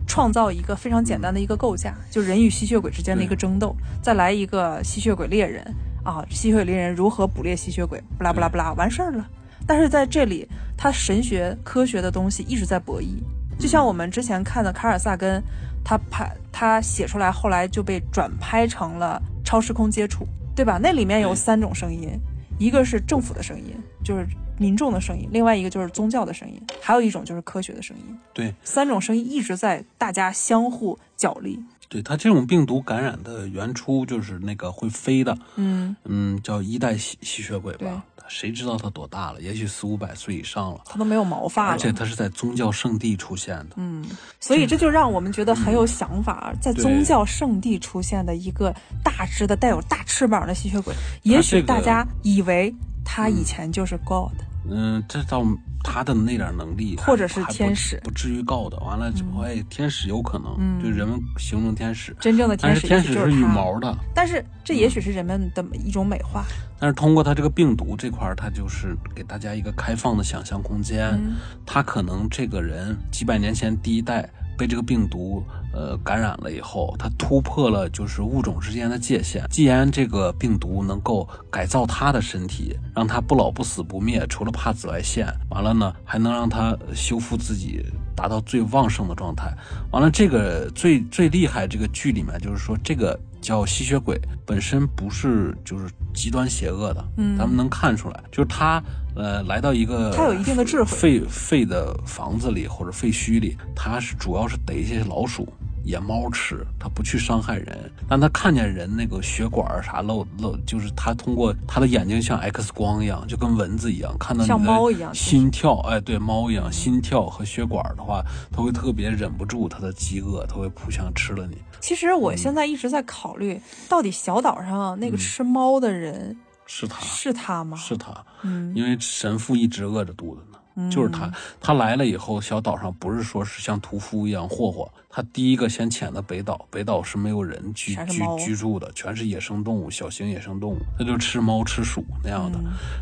创造一个非常简单的一个构架，就人与吸血鬼之间的一个争斗，再来一个吸血鬼猎人啊，吸血鬼猎人如何捕猎吸血鬼，不拉不拉不拉，完事儿了。但是在这里，他神学科学的东西一直在博弈，就像我们之前看的卡尔萨根，他拍他写出来，后来就被转拍成了。超时空接触，对吧？那里面有三种声音，一个是政府的声音，就是民众的声音；另外一个就是宗教的声音，还有一种就是科学的声音。对，三种声音一直在大家相互角力。对它这种病毒感染的原初就是那个会飞的，嗯嗯，叫一代吸吸血鬼吧？谁知道它多大了？也许四五百岁以上了，它都没有毛发了。而且它是在宗教圣地出现的，嗯，所以这就让我们觉得很有想法。在宗教圣地出现的一个大只的、带有大翅膀的吸血鬼，也许大家以为他以前就是 God。嗯，这倒。他的那点能力，或者是天使，不至于 God。完了之后，哎，天使有可能，就人们形容天使，真正的天使，天使是羽毛的。但是这也许是人们的一种美化。但是通过他这个病毒这块，他就是给大家一个开放的想象空间。他可能这个人几百年前第一代。被这个病毒呃感染了以后，它突破了就是物种之间的界限。既然这个病毒能够改造它的身体，让它不老不死不灭，除了怕紫外线，完了呢还能让它修复自己，达到最旺盛的状态。完了，这个最最厉害这个剧里面就是说这个。叫吸血鬼本身不是就是极端邪恶的，嗯，咱们能看出来，就是他呃来到一个他有一定的智慧废废的房子里或者废墟里，他是主要是逮一些老鼠。野猫吃，它不去伤害人，但它看见人那个血管啥漏漏，就是它通过它的眼睛像 X 光一样，就跟蚊子一样，看到像猫一样心跳，哎，对，猫一样心跳和血管的话，它会特别忍不住它的饥饿，它会扑向吃了你。其实我现在一直在考虑，到底小岛上那个吃猫的人是他是他吗？是他，嗯，因为神父一直饿着肚子呢。就是他，他来了以后，小岛上不是说是像屠夫一样霍霍，他第一个先潜的北岛，北岛是没有人居居居住的，全是野生动物，小型野生动物，他就吃猫吃鼠那样的，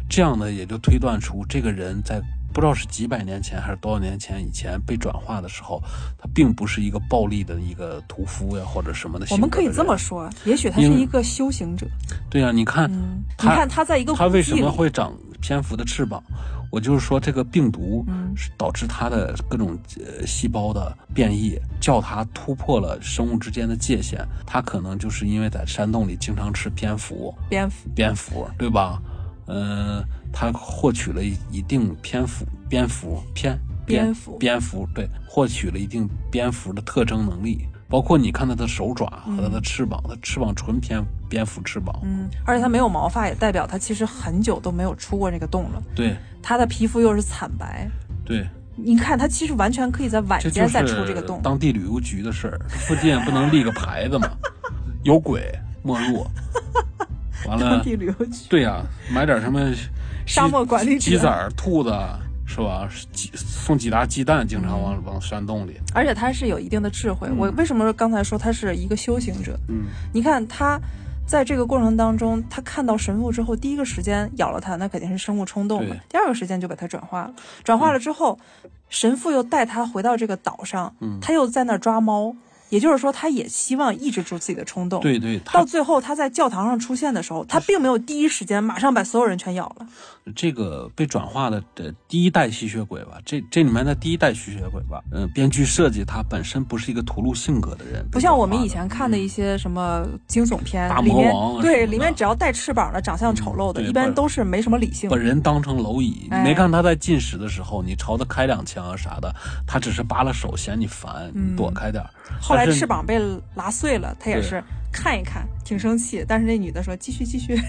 这样呢也就推断出这个人在不知道是几百年前还是多少年前以前被转化的时候，他并不是一个暴力的一个屠夫呀或者什么的。我们可以这么说，也许他是一个修行者。对呀，你看，你看他在一个他为什么会长蝙蝠的翅膀？我就是说，这个病毒是导致它的各种呃细胞的变异，叫它突破了生物之间的界限。它可能就是因为在山洞里经常吃蝙蝠，蝙蝠，蝙蝠，对吧？嗯，它获取了一定蝙蝠，蝙蝠蝙蝙蝠，蝙蝠，对，获取了一定蝙蝠的特征能力。包括你看它的手爪和它的翅膀，它翅膀纯蝙蝙蝠翅膀。嗯，而且它没有毛发，也代表它其实很久都没有出过这个洞了。对，它的皮肤又是惨白。对，你看它其实完全可以在晚间再出这个洞。当地旅游局的事儿，[laughs] 附近不能立个牌子吗？[laughs] 有鬼莫入。[laughs] 完了。当地旅游局。对呀，买点什么沙漠管理鸡仔、兔子。是吧？几送几打鸡蛋，经常往往山洞里。而且他是有一定的智慧。我为什么刚才说他是一个修行者？嗯，你看他在这个过程当中，他看到神父之后，第一个时间咬了他，那肯定是生物冲动嘛。第二个时间就把他转化了，转化了之后，神父又带他回到这个岛上，他又在那儿抓猫。也就是说，他也希望抑制住自己的冲动。对对，到最后他在教堂上出现的时候，他并没有第一时间马上把所有人全咬了。这个被转化的的第一代吸血鬼吧，这这里面的第一代吸血鬼吧，嗯，编剧设计他本身不是一个屠戮性格的人，不像我们以前看的一些什么惊悚片，大魔王对，里面只要带翅膀的、长相丑陋的，一般都是没什么理性。把人当成蝼蚁，你没看他在进食的时候，你朝他开两枪啊啥的，他只是扒拉手嫌你烦，躲开点。后来翅膀被拉碎了，他也是看一看，挺生气。但是那女的说：“继续，继续。”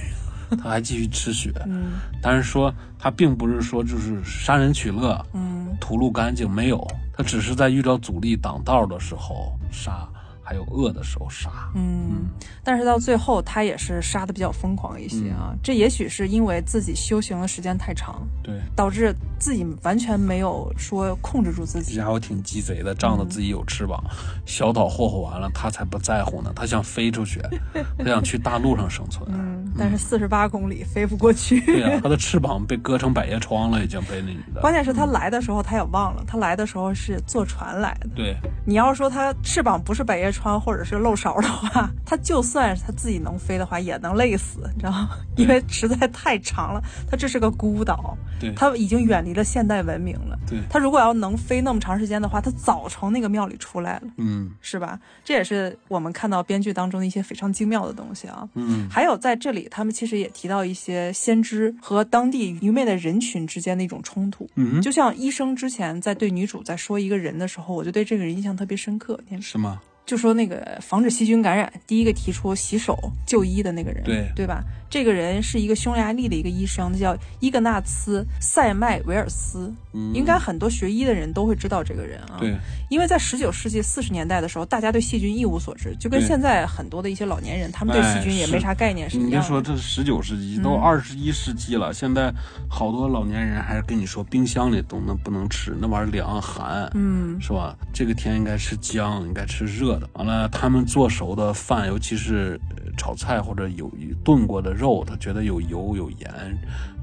他还继续吃血。嗯，但是说他并不是说就是杀人取乐，嗯，屠戮干净没有，他只是在遇到阻力挡道的时候杀。还有饿的时候杀，嗯，但是到最后他也是杀的比较疯狂一些啊。这也许是因为自己修行的时间太长，对，导致自己完全没有说控制住自己。这家伙挺鸡贼的，仗着自己有翅膀，小岛霍霍完了，他才不在乎呢。他想飞出去，[laughs] 他想去大陆上生存。嗯，但是四十八公里飞不过去。对呀，[laughs] 他的翅膀被割成百叶窗了，已经被那女的。关键是他来的时候他也忘了，他来的时候是坐船来的。对，你要说他翅膀不是百叶窗。疮或者是漏勺的话，他就算他自己能飞的话，也能累死，你知道吗？因为实在太长了，他这是个孤岛，对，他已经远离了现代文明了。对，他如果要能飞那么长时间的话，他早从那个庙里出来了，嗯，是吧？这也是我们看到编剧当中的一些非常精妙的东西啊。嗯，还有在这里，他们其实也提到一些先知和当地愚昧的人群之间的一种冲突。嗯，就像医生之前在对女主在说一个人的时候，我就对这个人印象特别深刻。是吗？就说那个防止细菌感染，第一个提出洗手就医的那个人，对对吧？这个人是一个匈牙利的一个医生，叫伊格纳茨·塞麦维尔斯。嗯，应该很多学医的人都会知道这个人啊。对，因为在十九世纪四十年代的时候，大家对细菌一无所知，就跟现在很多的一些老年人，他们对细菌也没啥概念是一样的。你别说这十九世纪，都二十一世纪了，现在好多老年人还是跟你说冰箱里都能不能吃，那玩意儿凉寒，嗯，是吧？这个天应该吃姜，应该吃热的。完了，他们做熟的饭，尤其是炒菜或者有炖过的肉，他觉得有油有盐。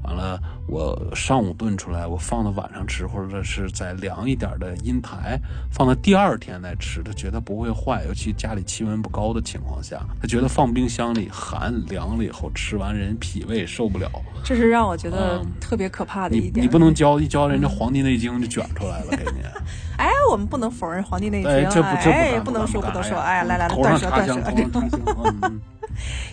完了，我上午炖出来，我放到晚上吃，或者是在凉一点的阴台放到第二天再吃，他觉得不会坏。尤其家里气温不高的情况下，他觉得放冰箱里寒凉了以后，吃完人脾胃受不了。这是让我觉得特别可怕的一点。你你不能教一教人家《黄帝内经》就卷出来了，给你。[laughs] 哎，我们不能否认《黄帝内经》。哎，这不这不不能说不能说。哎，来来来，断舌断舌。[laughs]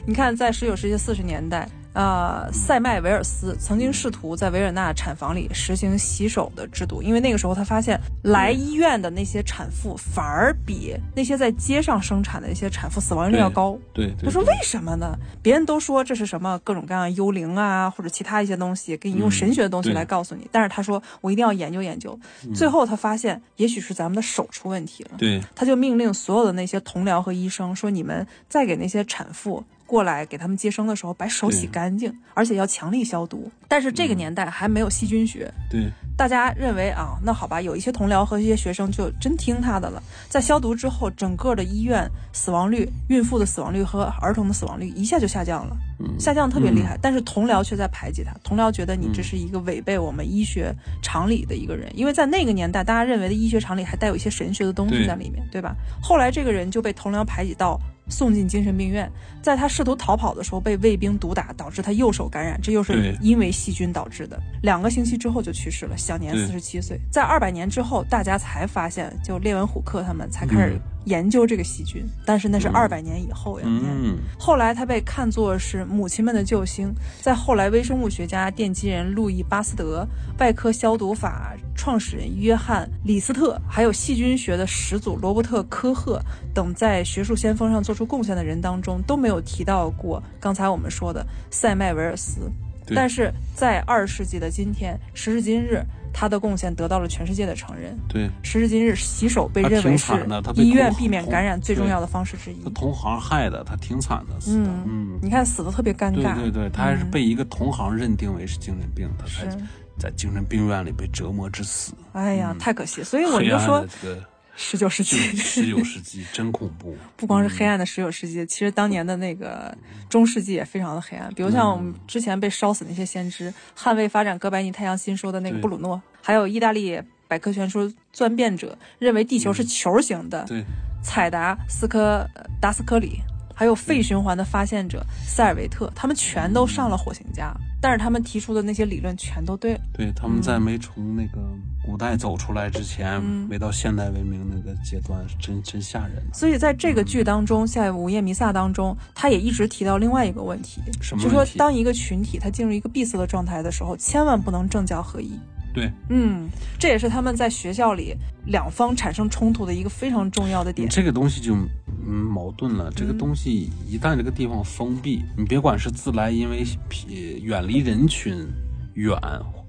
你看，在十九世纪四十年代。呃，塞麦维尔斯曾经试图在维也纳产房里实行洗手的制度，因为那个时候他发现来医院的那些产妇反而比那些在街上生产的那些产妇死亡率要高。对，他说为什么呢？别人都说这是什么各种各样幽灵啊，或者其他一些东西，给你用神学的东西来告诉你。但是他说我一定要研究研究。最后他发现也许是咱们的手出问题了。对，他就命令所有的那些同僚和医生说：“你们再给那些产妇。”过来给他们接生的时候，把手洗干净，而且要强力消毒。但是这个年代还没有细菌学，对，大家认为啊，那好吧，有一些同僚和一些学生就真听他的了。在消毒之后，整个的医院死亡率、孕妇的死亡率和儿童的死亡率一下就下降了，下降特别厉害。但是同僚却在排挤他，同僚觉得你这是一个违背我们医学常理的一个人，因为在那个年代，大家认为的医学常理还带有一些神学的东西在里面，对吧？后来这个人就被同僚排挤到。送进精神病院，在他试图逃跑的时候被卫兵毒打，导致他右手感染，这又是因为细菌导致的。两个星期之后就去世了，享年四十七岁。在二百年之后，大家才发现，就列文虎克他们才开始。研究这个细菌，但是那是二百年以后呀。嗯，后来他被看作是母亲们的救星。在后来，微生物学家奠基人路易巴斯德、外科消毒法创始人约翰李斯特，还有细菌学的始祖罗伯特科赫等在学术先锋上做出贡献的人当中，都没有提到过刚才我们说的塞麦维尔斯。但是在二世纪的今天，时至今日。他的贡献得到了全世界的承认。对，时至今日，洗手被认为是医院避免感染最重要的方式之一。他同行害的，他挺惨的，死的。嗯，你看死的特别尴尬。对对对，他还是被一个同行认定为是精神病，他才在精神病院里被折磨致死。哎呀，太可惜。所以我就说。十九世纪，十九世纪 [laughs] 真恐怖。不光是黑暗的十九世纪，其实当年的那个中世纪也非常的黑暗。比如像我们之前被烧死那些先知，捍卫发展哥白尼太阳新说的那个布鲁诺，还有意大利百科全书钻变者认为地球是球形的，对，采达斯科达斯科里，还有肺循环的发现者塞尔维特，他们全都上了火星家。但是他们提出的那些理论全都对了。对，他们在没从那个古代走出来之前，没到现代文明那个阶段，真真吓人。所以在这个剧当中，在《午夜弥撒》当中，他也一直提到另外一个问题，就说当一个群体他进入一个闭塞的状态的时候，千万不能政教合一。对，嗯，这也是他们在学校里两方产生冲突的一个非常重要的点。这个东西就嗯矛盾了。这个东西一旦这个地方封闭，你别管是自来因为远离人群远。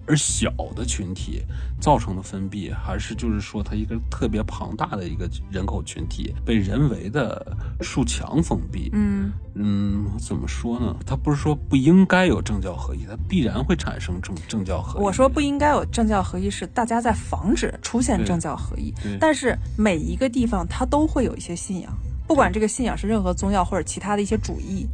而小的群体造成的封闭，还是就是说，它一个特别庞大的一个人口群体被人为的树墙封闭。嗯嗯，怎么说呢？它不是说不应该有政教合一，它必然会产生政政教合一。我说不应该有政教合一，是大家在防止出现政教合一。但是每一个地方它都会有一些信仰，不管这个信仰是任何宗教或者其他的一些主义，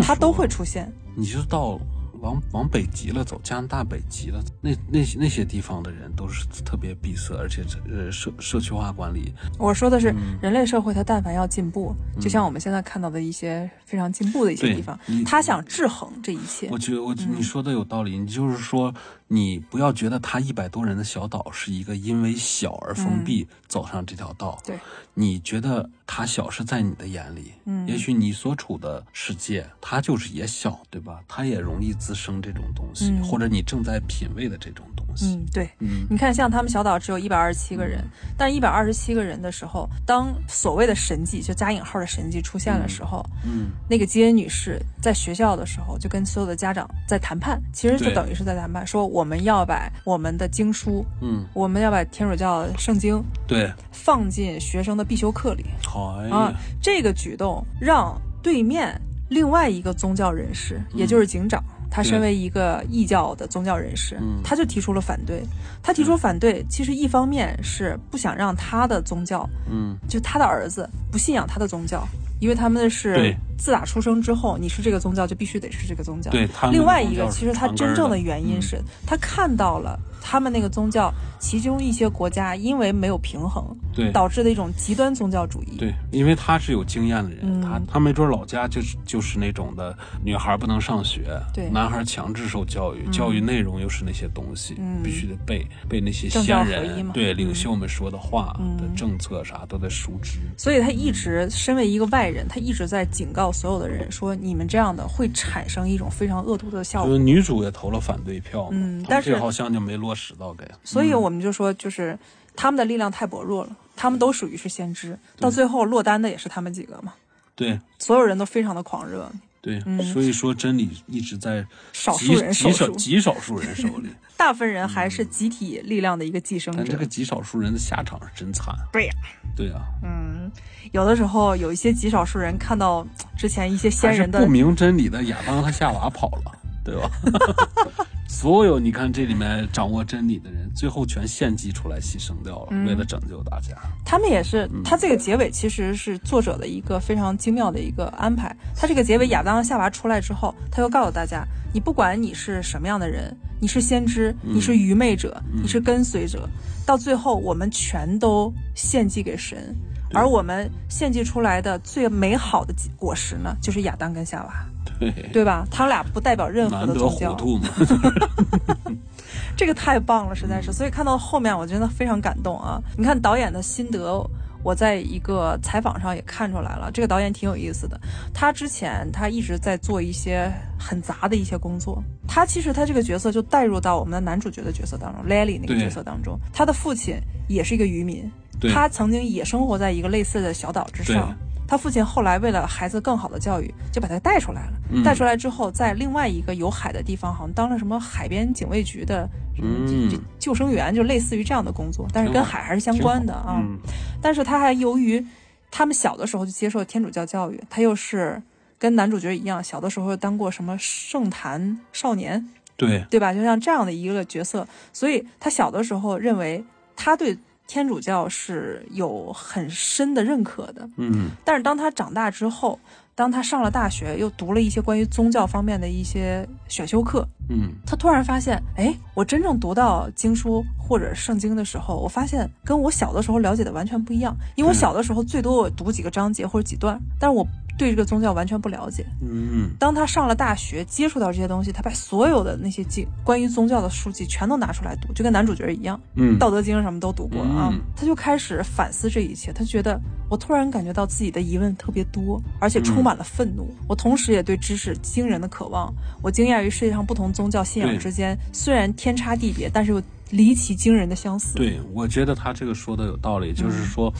它都会出现。你就到。往往北极了走，加拿大北极了，那那些那些地方的人都是特别闭塞，而且呃社社区化管理。我说的是人类社会，它但凡要进步，就像我们现在看到的一些非常进步的一些地方，他想制衡这一切。我觉得我你说的有道理，你就是说。你不要觉得他一百多人的小岛是一个因为小而封闭走上这条道。对，你觉得它小是在你的眼里，嗯，也许你所处的世界它就是也小，对吧？它也容易滋生这种东西，或者你正在品味的这种东西。嗯，对，嗯，你看，像他们小岛只有一百二十七个人，但是一百二十七个人的时候，当所谓的神迹就加引号的神迹出现的时候，嗯，那个基恩女士在学校的时候就跟所有的家长在谈判，其实就等于是在谈判，说我。我们要把我们的经书，嗯，我们要把天主教圣经，对，放进学生的必修课里。好啊，这个举动让对面另外一个宗教人士，也就是警长，他身为一个异教的宗教人士，他就提出了反对。他提出反对，其实一方面是不想让他的宗教，嗯，就他的儿子不信仰他的宗教。因为他们是自打出生之后，你是这个宗教就必须得是这个宗教。对，另外一个其实他真正的原因是他看到了。他们那个宗教，其中一些国家因为没有平衡，对导致的一种极端宗教主义。对，因为他是有经验的人，他他没准老家就是就是那种的，女孩不能上学，对，男孩强制受教育，教育内容又是那些东西，必须得背背那些先人对领袖们说的话的政策啥都得熟知。所以他一直身为一个外人，他一直在警告所有的人说，你们这样的会产生一种非常恶毒的效果。就是女主也投了反对票，嗯，但是好像就没落。实到给，所以我们就说，就是他们的力量太薄弱了，他们都属于是先知，到最后落单的也是他们几个嘛。对，所有人都非常的狂热。对，所以说真理一直在少数人手里，极少数人手里，[laughs] 大部分人还是集体力量的一个寄生者。但这个极少数人的下场是真惨。对呀，对呀，嗯，有的时候有一些极少数人看到之前一些先人的不明真理的亚当和夏娃跑了，对吧？[laughs] 所有你看这里面掌握真理的人，最后全献祭出来牺牲掉了，为了拯救大家。他们也是，他这个结尾其实是作者的一个非常精妙的一个安排。他这个结尾，亚当夏娃出来之后，他又告诉大家：你不管你是什么样的人，你是先知，你是愚昧者，你是跟随者，到最后我们全都献祭给神，而我们献祭出来的最美好的果实呢，就是亚当跟夏娃。对吧？他俩不代表任何的宗教。[laughs] 这个太棒了，实在是。所以看到后面，我真的非常感动啊！你看导演的心得，我在一个采访上也看出来了。这个导演挺有意思的。他之前他一直在做一些很杂的一些工作。他其实他这个角色就带入到我们的男主角的角色当中，Lily 那个角色当中。他的父亲也是一个渔民，他曾经也生活在一个类似的小岛之上。他父亲后来为了孩子更好的教育，就把他带出来了。带出来之后，在另外一个有海的地方，好像当了什么海边警卫局的救生员，就类似于这样的工作，但是跟海还是相关的啊。但是他还由于他们小的时候就接受天主教教育，他又是跟男主角一样，小的时候当过什么圣坛少年，对对吧？就像这样的一个角色，所以他小的时候认为他对。天主教是有很深的认可的，嗯，但是当他长大之后，当他上了大学，又读了一些关于宗教方面的一些选修课，嗯，他突然发现，哎，我真正读到经书或者圣经的时候，我发现跟我小的时候了解的完全不一样，因为我小的时候最多我读几个章节或者几段，但是我。对这个宗教完全不了解。嗯，当他上了大学，接触到这些东西，他把所有的那些经关于宗教的书籍全都拿出来读，就跟男主角一样。嗯，《道德经》什么都读过啊。他就开始反思这一切，他觉得我突然感觉到自己的疑问特别多，而且充满了愤怒。我同时也对知识惊人的渴望。我惊讶于世界上不同宗教信仰之间虽然天差地别，但是又。离奇惊人的相似。对，我觉得他这个说的有道理，就是说，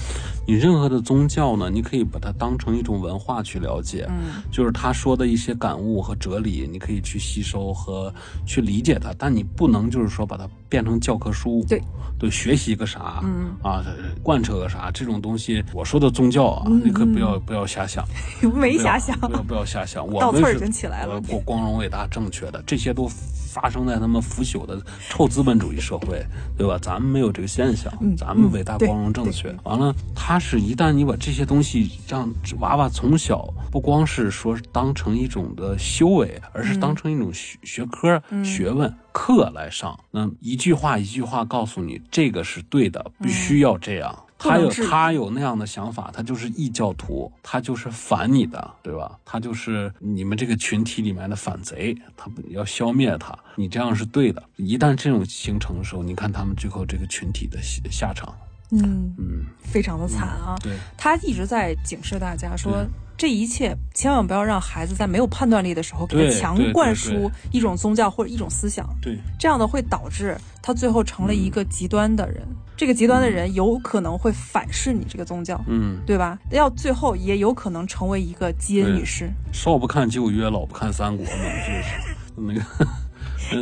你任何的宗教呢，你可以把它当成一种文化去了解，嗯，就是他说的一些感悟和哲理，你可以去吸收和去理解它，但你不能就是说把它变成教科书，对，对，学习个啥，嗯。啊，贯彻个啥，这种东西，我说的宗教啊，你可不要不要瞎想，[laughs] 没瞎想，不要不要瞎想，我们是起来了，我光荣伟大正确的，这些都。发生在他们腐朽的臭资本主义社会，对吧？咱们没有这个现象，咱们伟大、光荣、正确。完了，他是一旦你把这些东西让娃娃从小不光是说当成一种的修为，而是当成一种学学科、学问课来上，那一句话一句话告诉你这个是对的，必须要这样。他有他有那样的想法，他就是异教徒，他就是反你的，对吧？他就是你们这个群体里面的反贼，他要消灭他。你这样是对的。一旦这种形成的时候，你看他们最后这个群体的下场，嗯嗯，非常的惨啊。对，他一直在警示大家说。这一切千万不要让孩子在没有判断力的时候给他强灌输一种宗教或者一种思想，对，这样的会导致他最后成了一个极端的人。这个极端的人有可能会反噬你这个宗教，嗯，对吧？要最后也有可能成为一个基恩女士。少不看旧约，老不看三国嘛，就是那个。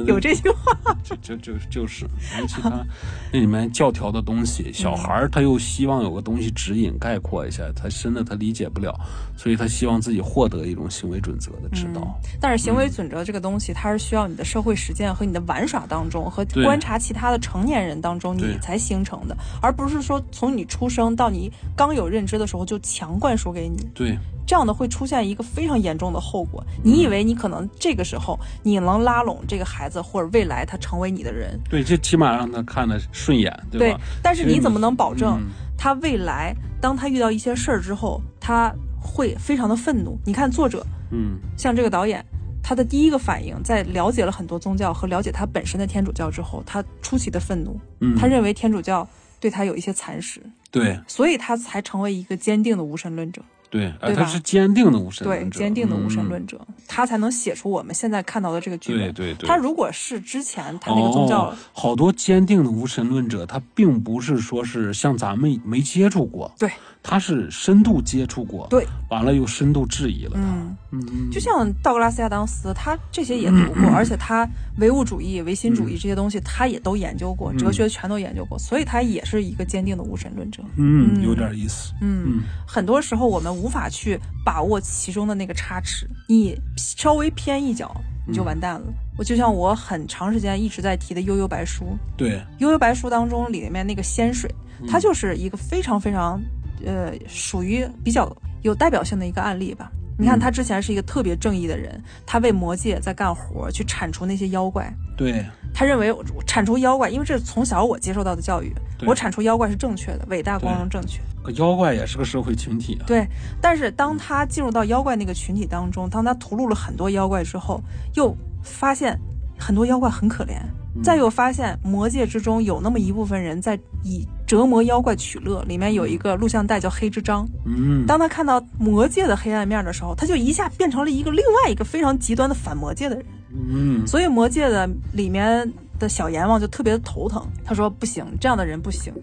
有这句话，就就就就是，其他那里面教条的东西，小孩儿他又希望有个东西指引概括一下，他深的他理解不了，所以他希望自己获得一种行为准则的指导。但是行为准则这个东西，它是需要你的社会实践和你的玩耍当中和观察其他的成年人当中你才形成的，而不是说从你出生到你刚有认知的时候就强灌输给你。对。这样的会出现一个非常严重的后果。你以为你可能这个时候你能拉拢这个孩子，或者未来他成为你的人？对，这起码让他看得顺眼，对吧？但是你怎么能保证他未来当他遇到一些事儿之后，他会非常的愤怒？你看作者，嗯，像这个导演，他的第一个反应在了解了很多宗教和了解他本身的天主教之后，他出奇的愤怒。嗯，他认为天主教对他有一些蚕食，对，所以他才成为一个坚定的无神论者。对，他是坚定的无神论者，对，坚定的无神论者，他才能写出我们现在看到的这个剧本。对对对，他如果是之前他那个宗教，好多坚定的无神论者，他并不是说是像咱们没接触过，对。他是深度接触过，对，完了又深度质疑了他，嗯。嗯，就像道格拉斯亚当斯，他这些也读过，而且他唯物主义、唯心主义这些东西他也都研究过，哲学全都研究过，所以他也是一个坚定的无神论者。嗯，有点意思。嗯，很多时候我们无法去把握其中的那个差池，你稍微偏一脚你就完蛋了。我就像我很长时间一直在提的《悠悠白书》，对，《悠悠白书》当中里面那个仙水，它就是一个非常非常。呃，属于比较有代表性的一个案例吧。你看，他之前是一个特别正义的人，他为魔界在干活，去铲除那些妖怪。对，他认为铲除妖怪，因为这是从小我接受到的教育，我铲除妖怪是正确的，伟大、光荣、正确。可妖怪也是个社会群体啊。对，但是当他进入到妖怪那个群体当中，当他屠戮了很多妖怪之后，又发现很多妖怪很可怜。再又发现，魔界之中有那么一部分人在以折磨妖怪取乐。里面有一个录像带叫《黑之章》。嗯，当他看到魔界的黑暗面的时候，他就一下变成了一个另外一个非常极端的反魔界的人。嗯，所以魔界的里面的小阎王就特别的头疼。他说：“不行，这样的人不行。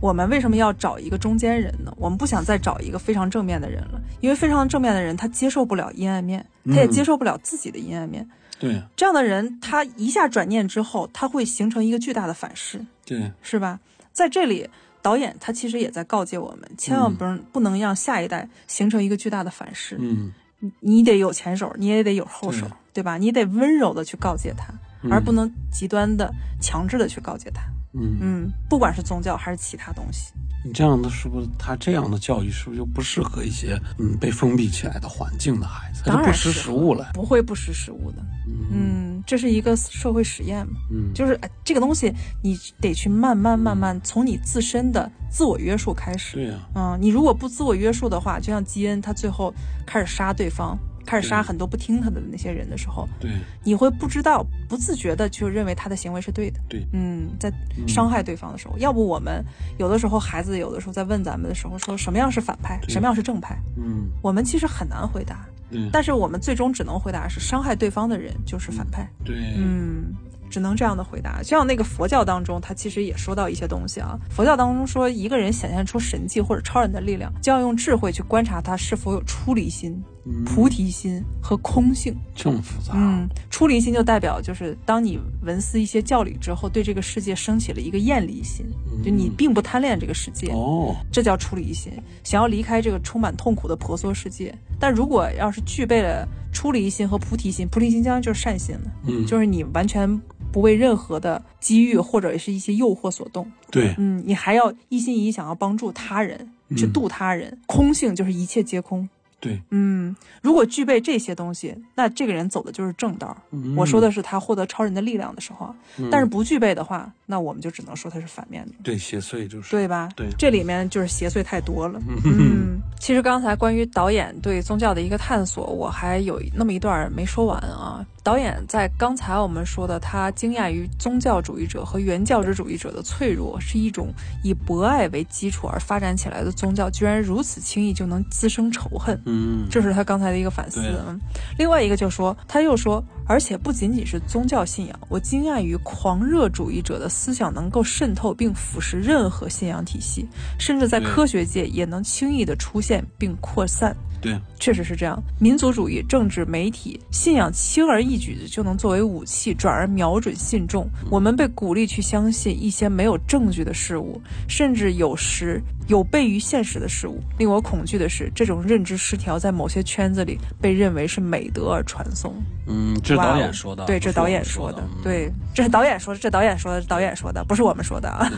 我们为什么要找一个中间人呢？我们不想再找一个非常正面的人了，因为非常正面的人他接受不了阴暗面，他也接受不了自己的阴暗面。”对，这样的人，他一下转念之后，他会形成一个巨大的反噬，对，是吧？在这里，导演他其实也在告诫我们，千万不能不能让下一代形成一个巨大的反噬。嗯，你得有前手，你也得有后手，对吧？你得温柔的去告诫他，而不能极端的强制的去告诫他。嗯嗯，不管是宗教还是其他东西。你这样的是不是他这样的教育是不是就不适合一些嗯被封闭起来的环境的孩子？当然不识时务了，不会不识时务的。嗯，这是一个社会实验嘛。嗯，就是这个东西，你得去慢慢慢慢从你自身的自我约束开始。对呀。嗯，你如果不自我约束的话，就像基恩他最后开始杀对方。开始杀很多不听他的那些人的时候，对，你会不知道、不自觉的就认为他的行为是对的。对，嗯，在伤害对方的时候，要不我们有的时候孩子有的时候在问咱们的时候，说什么样是反派，什么样是正派？嗯，我们其实很难回答。嗯，但是我们最终只能回答是伤害对方的人就是反派。对，嗯。只能这样的回答，就像那个佛教当中，他其实也说到一些东西啊。佛教当中说，一个人显现出神迹或者超人的力量，就要用智慧去观察他是否有出离心，菩提心和空性。这么复杂。嗯，出离心就代表就是当你闻思一些教理之后，对这个世界升起了一个厌离心，就你并不贪恋这个世界。哦，这叫出离心，想要离开这个充满痛苦的婆娑世界。但如果要是具备了出离心和菩提心，菩提心将然就是善心了，嗯，就是你完全。不为任何的机遇或者是一些诱惑所动，对，嗯，你还要一心一意想要帮助他人，去度他人，空性就是一切皆空。对，嗯，如果具备这些东西，那这个人走的就是正道。我说的是他获得超人的力量的时候，但是不具备的话，那我们就只能说他是反面的。对，邪祟就是对吧？对，这里面就是邪祟太多了。[laughs] 嗯，其实刚才关于导演对宗教的一个探索，我还有那么一段没说完啊。导演在刚才我们说的，他惊讶于宗教主义者和原教旨主义者的脆弱，是一种以博爱为基础而发展起来的宗教，居然如此轻易就能滋生仇恨。嗯，这是他刚才的一个反思。嗯另外一个就说，他又说，而且不仅仅是宗教信仰，我惊讶于狂热主义者的思想能够渗透并腐蚀任何信仰体系，甚至在科学界也能轻易的出现并扩散。对，确实是这样。民族主义、政治、媒体、信仰，轻而易举的就能作为武器，转而瞄准信众。我们被鼓励去相信一些没有证据的事物，甚至有时有悖于现实的事物。令我恐惧的是，这种认知失调在某些圈子里被认为是美德而传颂。嗯，这是导演说的。对，这导演说的。对，这是导演说的。这导演说的，导演说的，不是我们说的啊。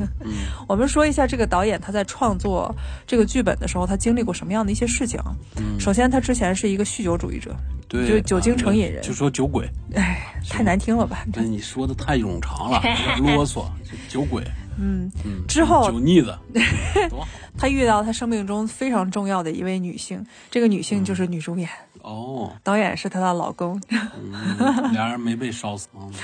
[laughs] 我们说一下这个导演他在创作这个剧本的时候，他经历过什么样的一些事情。嗯，首先他之前是一个酗酒主义者，对，就酒精成瘾人，就说酒鬼，哎，太难听了吧？那你说的太冗长了，[laughs] 啰嗦，酒鬼。嗯。嗯，之后酒腻子，[laughs] 他遇到他生命中非常重要的一位女性，这个女性就是女主演。哦，导演是她的老公，俩人没被烧死。吗？[laughs]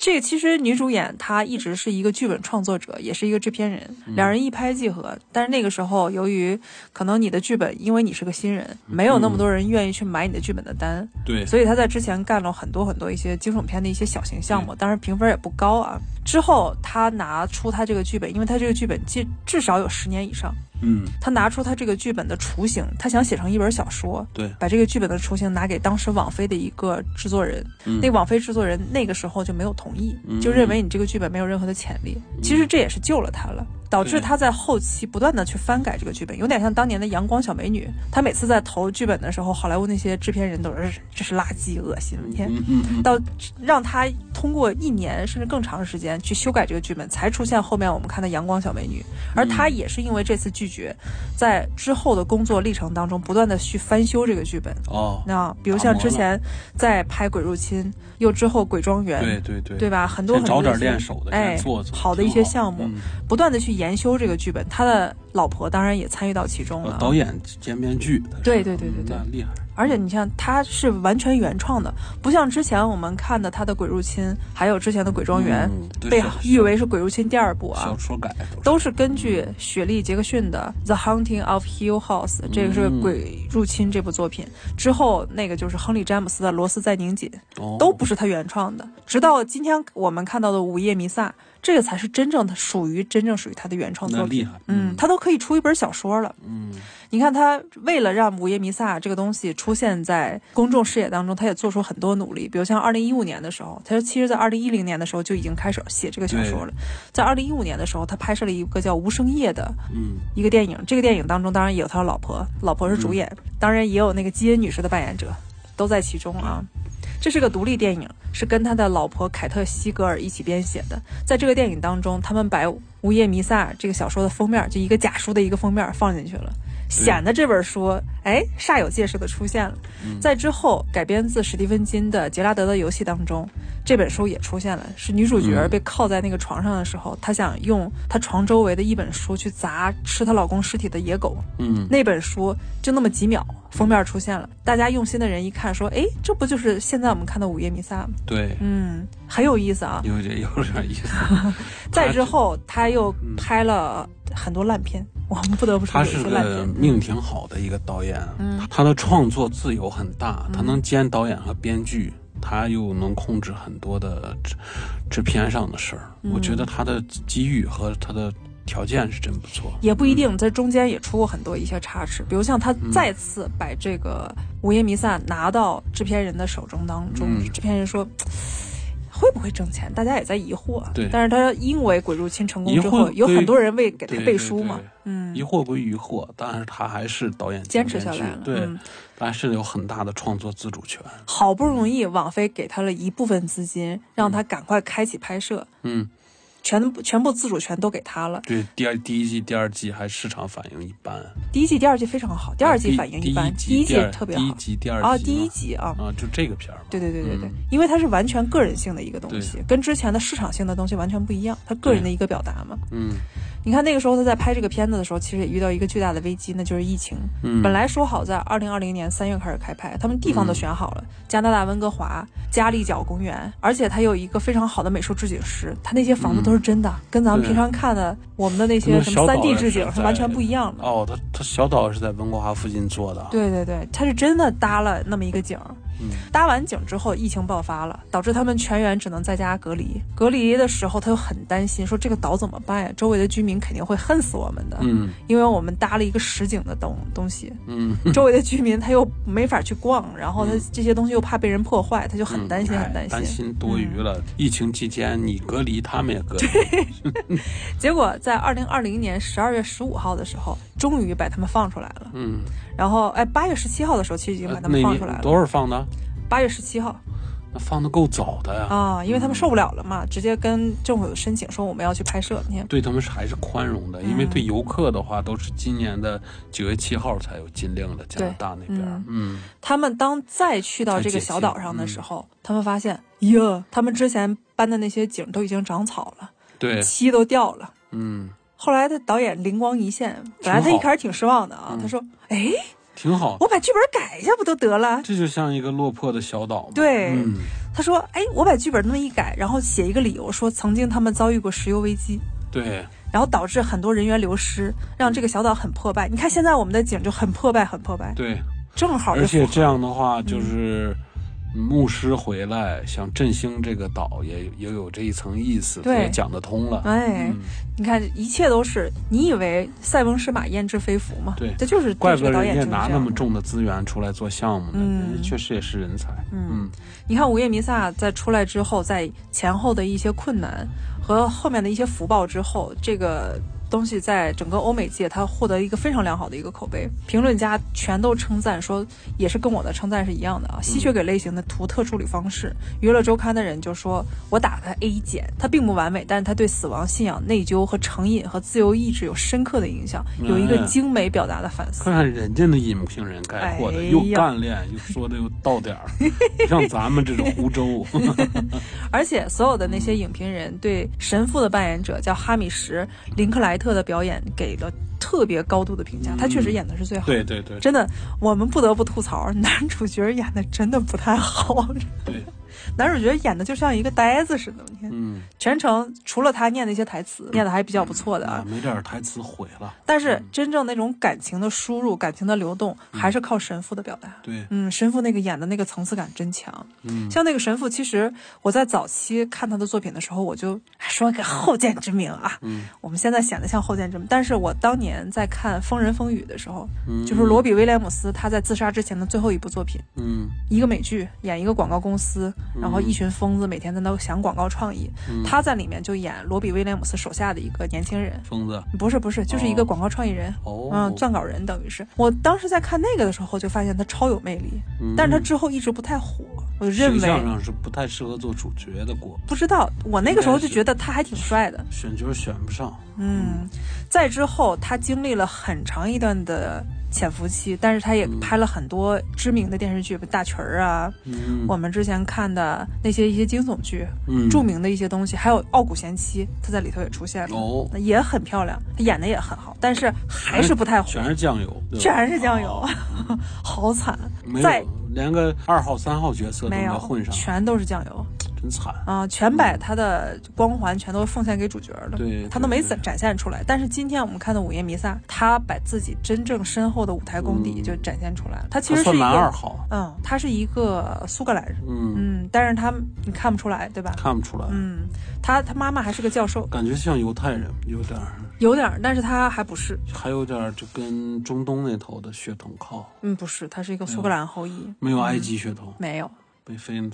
这个其实女主演她一直是一个剧本创作者，也是一个制片人，两人一拍即合。但是那个时候，由于可能你的剧本，因为你是个新人，没有那么多人愿意去买你的剧本的单，对，所以她在之前干了很多很多一些惊悚片的一些小型项目，当然评分也不高啊。之后她拿出她这个剧本，因为她这个剧本至至少有十年以上。嗯，他拿出他这个剧本的雏形，他想写成一本小说，对，把这个剧本的雏形拿给当时网飞的一个制作人，那网飞制作人那个时候就没有同意，就认为你这个剧本没有任何的潜力。其实这也是救了他了。导致他在后期不断的去翻改这个剧本，有点像当年的《阳光小美女》。他每次在投剧本的时候，好莱坞那些制片人都是这是垃圾，恶心，你天！到让他通过一年甚至更长的时间去修改这个剧本，才出现后面我们看的《阳光小美女》。而他也是因为这次拒绝，在之后的工作历程当中不断的去翻修这个剧本。哦，那比如像之前在拍《鬼入侵》，又之后《鬼庄园》，对对对，对吧？很多很多找点练手的，哎，好的一些项目，不断的去。研修这个剧本，他的老婆当然也参与到其中了。导演兼编剧，对对对对对，厉害。而且你像他是完全原创的，不像之前我们看的他的《鬼入侵》，还有之前的《鬼庄园》，被誉为是《鬼入侵》第二部啊。小说改都是根据雪莉·杰克逊的《The Haunting of Hill House》，这个是《鬼入侵》这部作品之后，那个就是亨利·詹姆斯的《罗斯在拧紧》，都不是他原创的。直到今天我们看到的《午夜弥撒》。这个才是真正的属于真正属于他的原创作品，嗯，他都可以出一本小说了，嗯，你看他为了让《午夜弥撒》这个东西出现在公众视野当中，他也做出很多努力，比如像二零一五年的时候，他说其实在二零一零年的时候就已经开始写这个小说了，在二零一五年的时候，他拍摄了一个叫《无声夜》的，嗯，一个电影，这个电影当中当然也有他的老婆，老婆是主演，当然也有那个基恩女士的扮演者，都在其中啊。这是个独立电影，是跟他的老婆凯特·西格尔一起编写的。在这个电影当中，他们把《午夜弥撒》这个小说的封面，就一个假书的一个封面放进去了。显得这本书哎煞有介事的出现了，在之后改编自史蒂芬金的《杰拉德的游戏》当中，这本书也出现了。是女主角被铐在那个床上的时候，她想用她床周围的一本书去砸吃她老公尸体的野狗。嗯，那本书就那么几秒，封面出现了。大家用心的人一看，说：“哎，这不就是现在我们看的《午夜弥撒》吗？”对，嗯，很有意思啊，有点有点意思。[laughs] [laughs] 再之后，他又拍了。很多烂片，我们不得不说他是个命挺好的一个导演，嗯，他的创作自由很大，他能兼导演和编剧，他又能控制很多的制制片上的事儿。我觉得他的机遇和他的。条件是真不错。也不一定，在中间也出过很多一些差池，比如像他再次把这个《午夜弥撒》拿到制片人的手中当中，制片人说。会不会挣钱？大家也在疑惑。对，但是他因为鬼入侵成功之后，有很多人为给他背书嘛。嗯，疑惑归疑惑，但是他还是导演坚持下来了。对，但是有很大的创作自主权。好不容易网飞给他了一部分资金，让他赶快开启拍摄。嗯。全部全部自主权都给他了。对，第二第一季、第二季还市场反应一般。第一季、第二季非常好，第二季反应一般，第一季特别好。第一季、第二季啊，第一集啊啊，就这个片儿。对对对对对，因为它是完全个人性的一个东西，跟之前的市场性的东西完全不一样，他个人的一个表达嘛。嗯。你看那个时候他在拍这个片子的时候，其实也遇到一个巨大的危机，那就是疫情。嗯，本来说好在二零二零年三月开始开拍，他们地方都选好了，加拿大温哥华加利角公园，而且他有一个非常好的美术制景师，他那些房子都是真的，跟咱们平常看的我们的那些什么三 D 置景是完全不一样的。哦，它它小岛是在温哥华附近做的。对对对，它是真的搭了那么一个景。搭完景之后，疫情爆发了，导致他们全员只能在家隔离。隔离的时候，他又很担心，说这个岛怎么办呀？周围的居民肯定会恨死我们的。嗯，因为我们搭了一个实景的东东西。嗯，周围的居民他又没法去逛，然后他这些东西又怕被人破坏，他就很担心，很担心。担心多余了。疫情期间你隔离，他们也隔离。[laughs] 结果在二零二零年十二月十五号的时候，终于把他们放出来了。嗯，然后哎，八月十七号的时候，其实已经把他们放出来了。多少放的？八月十七号，那放的够早的呀！啊，因为他们受不了了嘛，直接跟政府申请说我们要去拍摄。你看，对他们是还是宽容的，因为对游客的话都是今年的九月七号才有禁令的，加拿大那边。嗯，他们当再去到这个小岛上的时候，他们发现，哟，他们之前搬的那些景都已经长草了，对，漆都掉了。嗯，后来他导演灵光一现，本来他一开始挺失望的啊，他说，哎。挺好，我把剧本改一下不就得了？这就像一个落魄的小岛。对，嗯，他说：“哎，我把剧本那么一改，然后写一个理由，说曾经他们遭遇过石油危机，对，然后导致很多人员流失，让这个小岛很破败。你看现在我们的景就很破败，很破败。对，正好。而且这样的话就是。”牧师回来想振兴这个岛，也也有这一层意思，对，讲得通了。哎，你看，一切都是你以为塞翁失马焉知非福嘛？对，这就是怪不得人家拿那么重的资源出来做项目呢，确实也是人才。嗯，你看《午夜弥撒》在出来之后，在前后的一些困难和后面的一些福报之后，这个。东西在整个欧美界，它获得一个非常良好的一个口碑，评论家全都称赞说，也是跟我的称赞是一样的啊。吸血鬼类型的独特处理方式，娱乐周刊的人就说，我打它 A 减，它并不完美，但是它对死亡、信仰、内疚和成瘾和自由意志有深刻的影响，有一个精美表达的反思。看看人家的影评人概括的，又干练又说的又到点儿，[laughs] 像咱们这种湖州。[laughs] 而且所有的那些影评人对神父的扮演者叫哈米什林克莱。特的表演给了特别高度的评价，他确实演的是最好。对对对，真的，我们不得不吐槽，男主角演的真的不太好。[laughs] 对。男主角演的就像一个呆子似的，你看，嗯，全程除了他念那些台词，念的还比较不错的啊，没点台词毁了。但是真正那种感情的输入、感情的流动，还是靠神父的表达。对，嗯，神父那个演的那个层次感真强。嗯，像那个神父，其实我在早期看他的作品的时候，我就说个后见之明啊。嗯，我们现在显得像后见之明，但是我当年在看《疯人疯语》的时候，嗯，就是罗比威廉姆斯他在自杀之前的最后一部作品，嗯，一个美剧，演一个广告公司，然后一群疯。子每天在那想广告创意，他在里面就演罗比威廉姆斯手下的一个年轻人。疯子不是不是，就是一个广告创意人，嗯，撰稿人等于是。我当时在看那个的时候，就发现他超有魅力，但是他之后一直不太火。我认为形象上是不太适合做主角的过。不知道，我那个时候就觉得他还挺帅的。选角选不上。嗯，再之后他经历了很长一段的。潜伏期，但是他也拍了很多知名的电视剧，比大群儿啊，我们之前看的那些一些惊悚剧，著名的一些东西，还有《傲骨贤妻》，他在里头也出现了，也很漂亮，他演的也很好，但是还是不太火，全是酱油，全是酱油，[laughs] 好惨，再连个二号、三号角色都没有混上，全都是酱油。真惨啊！全把他的光环全都奉献给主角了，对他都没展展现出来。但是今天我们看的《午夜弥撒》，他把自己真正深厚的舞台功底就展现出来了。他其实是一个男二号，嗯，他是一个苏格兰人，嗯嗯，但是他你看不出来，对吧？看不出来，嗯，他他妈妈还是个教授，感觉像犹太人，有点有点但是他还不是，还有点就跟中东那头的血统靠，嗯，不是，他是一个苏格兰后裔，没有埃及血统，没有。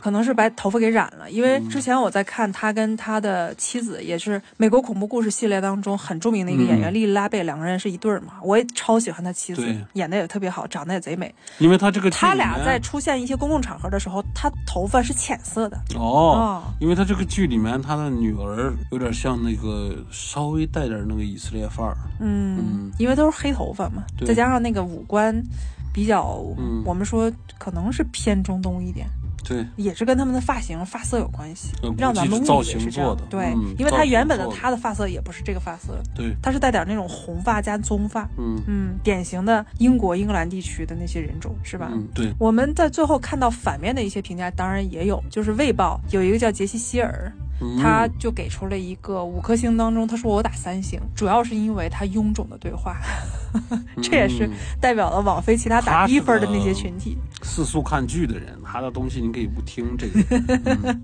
可能是把头发给染了，因为之前我在看他跟他的妻子，也是美国恐怖故事系列当中很著名的一个演员莉莉拉贝，两个人是一对儿嘛。我也超喜欢他妻子，演的也特别好，长得也贼美。因为他这个他俩在出现一些公共场合的时候，他头发是浅色的哦。因为他这个剧里面，他的女儿有点像那个稍微带点那个以色列范儿。嗯，因为都是黑头发嘛，再加上那个五官比较，我们说可能是偏中东一点。对，也是跟他们的发型、发色有关系，让咱们误以为是这样。对，因为他原本的他的发色也不是这个发色，对，他是带点那种红发加棕发，嗯嗯，典型的英国英格兰地区的那些人种，是吧？嗯，对。我们在最后看到反面的一些评价，当然也有，就是《卫报》有一个叫杰西·希尔。他就给出了一个五颗星当中，他说我打三星，主要是因为他臃肿的对话，[laughs] 这也是代表了网飞其他打低分的那些群体。四速看剧的人，他的东西你可以不听这个。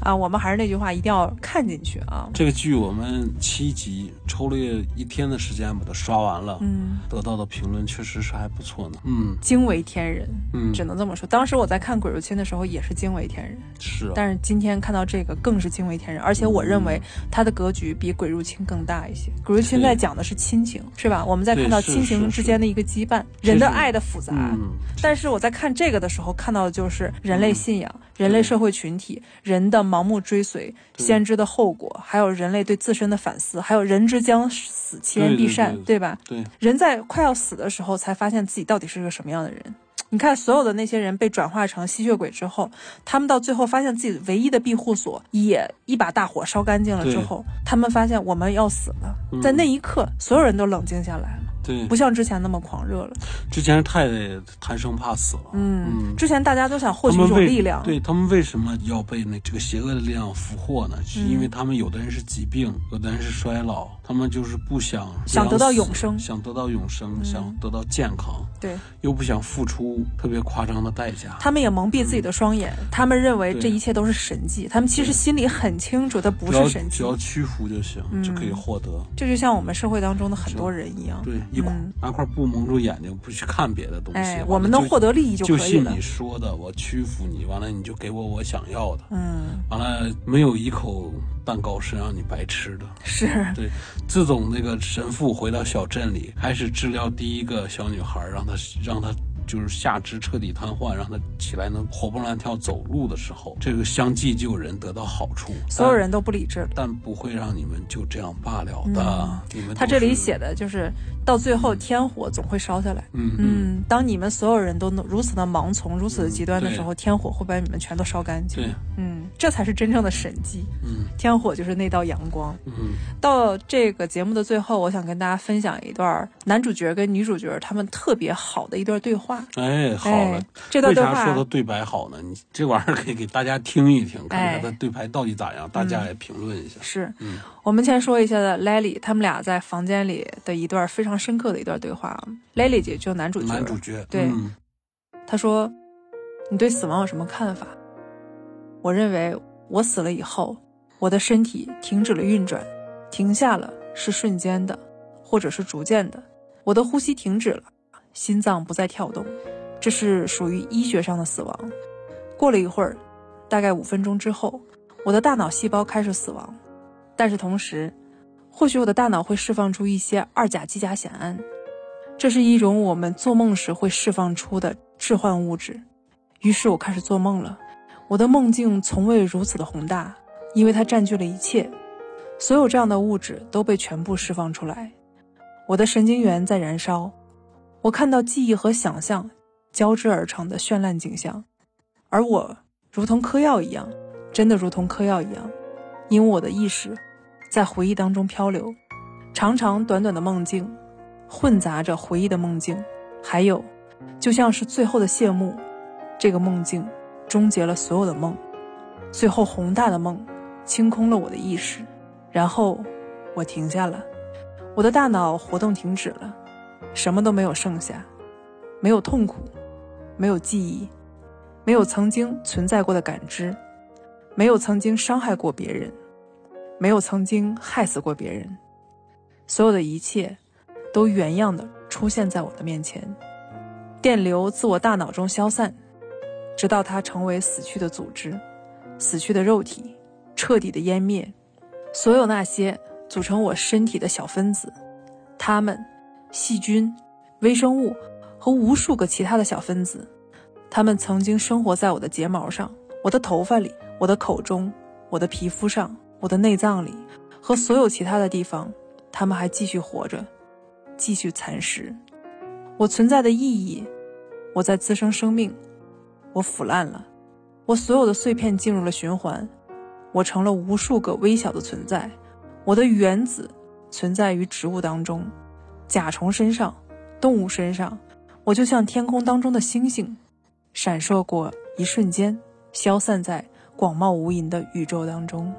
[laughs] 啊，我们还是那句话，一定要看进去啊！这个剧我们七集抽了一天的时间把它刷完了，嗯，得到的评论确实是还不错呢，嗯，惊为天人，嗯，只能这么说。当时我在看《鬼入侵》的时候也是惊为天人，是，但是今天看到这个更。是惊为天人，而且我认为它的格局比《鬼入侵》更大一些。《鬼入侵》在讲的是亲情，是吧？我们在看到亲情之间的一个羁绊，人的爱的复杂。嗯但是我在看这个的时候，看到的就是人类信仰、人类社会群体、人的盲目追随、先知的后果，还有人类对自身的反思，还有人之将死，其言必善，对吧？对，人在快要死的时候，才发现自己到底是个什么样的人。你看，所有的那些人被转化成吸血鬼之后，他们到最后发现自己唯一的庇护所也一把大火烧干净了之后，他们发现我们要死了。在那一刻，所有人都冷静下来了。对，不像之前那么狂热了。之前太贪生怕死了。嗯，之前大家都想获取一种力量。对他们为什么要被那这个邪恶的力量俘获呢？是因为他们有的人是疾病，有的人是衰老，他们就是不想想得到永生，想得到永生，想得到健康。对，又不想付出特别夸张的代价。他们也蒙蔽自己的双眼，他们认为这一切都是神迹。他们其实心里很清楚，它不是神迹，只要屈服就行，就可以获得。这就像我们社会当中的很多人一样。对。一块拿块布蒙住眼睛，不去看别的东西。哎，我们能获得利益就可以了。就信你说的，我屈服你，完了你就给我我想要的。嗯，完了没有一口蛋糕是让你白吃的。是对，自从那个神父回到小镇里，开始治疗第一个小女孩，让她让她。就是下肢彻底瘫痪，让他起来能活蹦乱跳走路的时候，这个相继就有人得到好处。所有人都不理智，但不会让你们就这样罢了的。你们他这里写的就是到最后天火总会烧下来。嗯嗯，当你们所有人都如此的盲从、如此的极端的时候，天火会把你们全都烧干净。对，嗯，这才是真正的神迹。嗯，天火就是那道阳光。嗯，到这个节目的最后，我想跟大家分享一段男主角跟女主角他们特别好的一段对话。哎，好了，这段为啥说他对白好呢？你这玩意儿可以给大家听一听，看看他对白到底咋样，大家也评论一下。是，嗯，我们先说一下的 Lily，他们俩在房间里的一段非常深刻的一段对话。Lily 姐就男主角，男主角，对，他说：“你对死亡有什么看法？”我认为，我死了以后，我的身体停止了运转，停下了是瞬间的，或者是逐渐的，我的呼吸停止了。心脏不再跳动，这是属于医学上的死亡。过了一会儿，大概五分钟之后，我的大脑细胞开始死亡，但是同时，或许我的大脑会释放出一些二甲基甲酰胺，这是一种我们做梦时会释放出的致幻物质。于是我开始做梦了，我的梦境从未如此的宏大，因为它占据了一切，所有这样的物质都被全部释放出来，我的神经元在燃烧。我看到记忆和想象交织而成的绚烂景象，而我如同嗑药一样，真的如同嗑药一样，因为我的意识在回忆当中漂流，长长短短的梦境，混杂着回忆的梦境，还有，就像是最后的谢幕，这个梦境终结了所有的梦，最后宏大的梦清空了我的意识，然后我停下了，我的大脑活动停止了，什么都没有剩下，没有痛苦，没有记忆，没有曾经存在过的感知，没有曾经伤害过别人，没有曾经害死过别人，所有的一切都原样的出现在我的面前，电流自我大脑中消散。直到它成为死去的组织，死去的肉体，彻底的湮灭。所有那些组成我身体的小分子，它们，细菌、微生物和无数个其他的小分子，它们曾经生活在我的睫毛上、我的头发里、我的口中、我的皮肤上、我的内脏里和所有其他的地方。它们还继续活着，继续蚕食。我存在的意义，我在滋生生命。我腐烂了，我所有的碎片进入了循环，我成了无数个微小的存在。我的原子存在于植物当中，甲虫身上，动物身上。我就像天空当中的星星，闪烁过一瞬间，消散在广袤无垠的宇宙当中。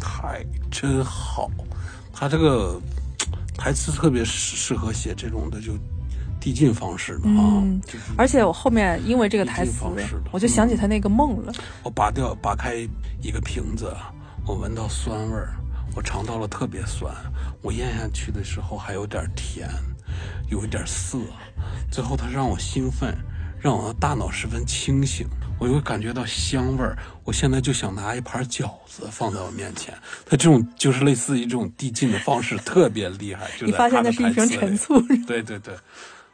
太真好，他这个台词特别适适合写这种的就。递进方式的啊，而且我后面因为这个台词，我就想起他那个梦了。我拔掉拔开一个瓶子，我闻到酸味儿，我尝到了特别酸，我咽下去的时候还有点甜，有一点涩，最后它让我兴奋，让我的大脑十分清醒，我又感觉到香味儿。我现在就想拿一盘饺子放在我面前，它这种就是类似于这种递进的方式特别厉害。你发现那是一瓶陈醋？对对对。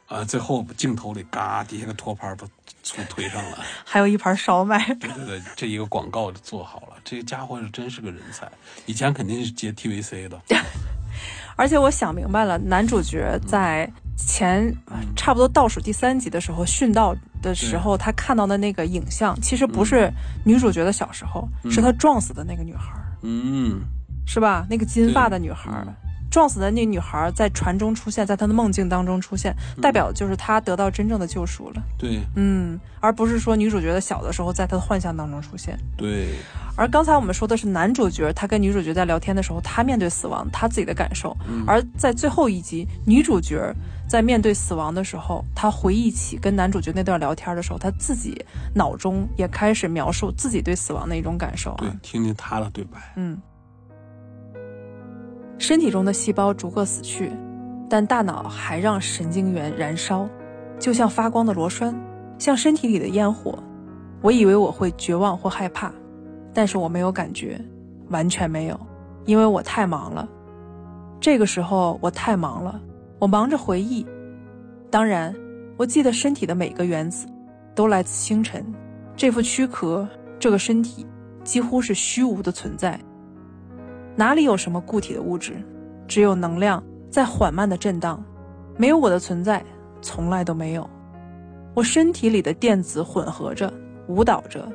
啊！最后镜头里，嘎，底下个托盘把醋推上了，还有一盘烧麦。对对对，这一个广告就做好了。这个家伙是真是个人才，以前肯定是接 TVC 的。[laughs] 而且我想明白了，男主角在前差不多倒数第三集的时候殉道的时候，他看到的那个影像，其实不是女主角的小时候，是他撞死的那个女孩。嗯，是吧？那个金发的女孩。撞死的那女孩在船中出现，在他的梦境当中出现，代表就是他得到真正的救赎了。对，嗯，而不是说女主角的小的时候在他的幻象当中出现。对。而刚才我们说的是男主角，他跟女主角在聊天的时候，他面对死亡他自己的感受；而在最后一集，女主角在面对死亡的时候，她回忆起跟男主角那段聊天的时候，她自己脑中也开始描述自己对死亡的一种感受啊。对，听听他的对白。嗯。身体中的细胞逐个死去，但大脑还让神经元燃烧，就像发光的螺栓，像身体里的烟火。我以为我会绝望或害怕，但是我没有感觉，完全没有，因为我太忙了。这个时候我太忙了，我忙着回忆。当然，我记得身体的每个原子都来自星辰，这副躯壳，这个身体几乎是虚无的存在。哪里有什么固体的物质，只有能量在缓慢的震荡。没有我的存在，从来都没有。我身体里的电子混合着，舞蹈着，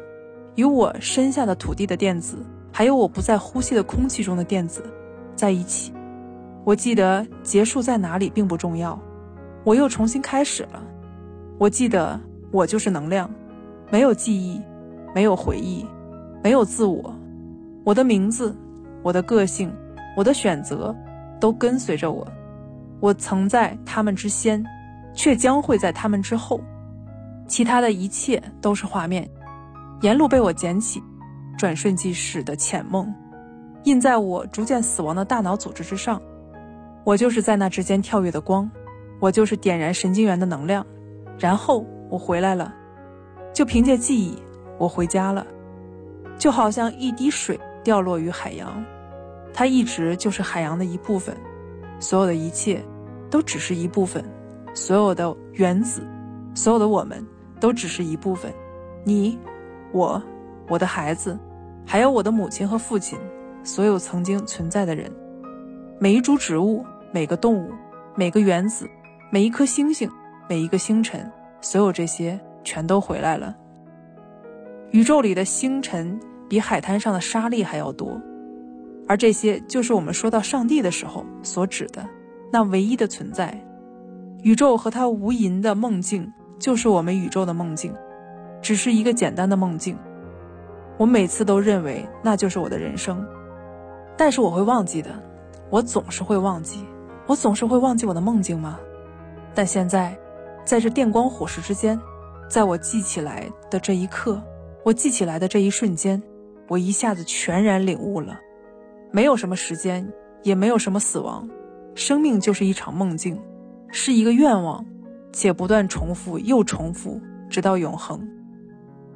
与我身下的土地的电子，还有我不再呼吸的空气中的电子，在一起。我记得结束在哪里并不重要，我又重新开始了。我记得我就是能量，没有记忆，没有回忆，没有自我。我的名字。我的个性，我的选择，都跟随着我。我曾在他们之先，却将会在他们之后。其他的一切都是画面，沿路被我捡起，转瞬即逝的浅梦，印在我逐渐死亡的大脑组织之上。我就是在那之间跳跃的光，我就是点燃神经元的能量。然后我回来了，就凭借记忆，我回家了，就好像一滴水。掉落于海洋，它一直就是海洋的一部分。所有的一切，都只是一部分。所有的原子，所有的我们，都只是一部分。你，我，我的孩子，还有我的母亲和父亲，所有曾经存在的人，每一株植物，每个动物，每个原子，每一颗星星，每一个星辰，所有这些全都回来了。宇宙里的星辰。比海滩上的沙粒还要多，而这些就是我们说到上帝的时候所指的那唯一的存在。宇宙和它无垠的梦境，就是我们宇宙的梦境，只是一个简单的梦境。我每次都认为那就是我的人生，但是我会忘记的，我总是会忘记，我总是会忘记我的梦境吗？但现在，在这电光火石之间，在我记起来的这一刻，我记起来的这一瞬间，我一下子全然领悟了，没有什么时间，也没有什么死亡，生命就是一场梦境，是一个愿望，且不断重复又重复，直到永恒。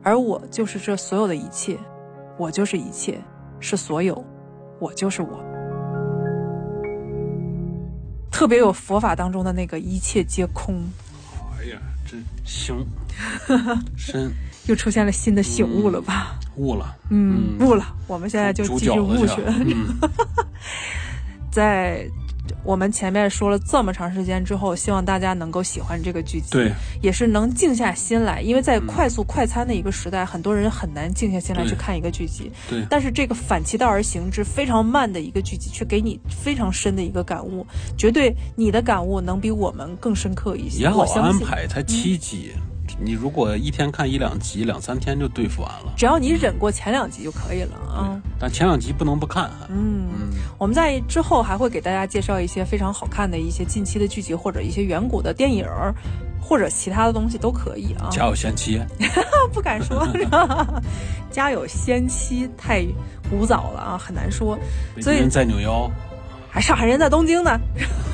而我就是这所有的一切，我就是一切，是所有，我就是我。特别有佛法当中的那个一切皆空。哎呀，真行，[laughs] 深，又出现了新的醒悟了吧？悟了，嗯，悟了。我们现在就继续悟去。[laughs] 在。我们前面说了这么长时间之后，希望大家能够喜欢这个剧集，对，也是能静下心来，因为在快速快餐的一个时代，很多人很难静下心来去看一个剧集。对，但是这个反其道而行之，非常慢的一个剧集，却给你非常深的一个感悟，绝对你的感悟能比我们更深刻一些。也好安排，才七集。你如果一天看一两集，两三天就对付完了。只要你忍过前两集就可以了啊。但前两集不能不看。嗯，我们在之后还会给大家介绍一些非常好看的一些近期的剧集，或者一些远古的电影，或者其他的东西都可以啊。家有仙妻？[laughs] 不敢说。[laughs] 家有仙妻太古早了啊，很难说。所以在扭腰。还上海人在东京呢，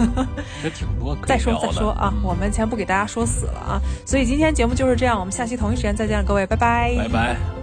[laughs] 这挺多。再说再说啊，我们先不给大家说死了啊。所以今天节目就是这样，我们下期同一时间再见，各位，拜拜，拜拜。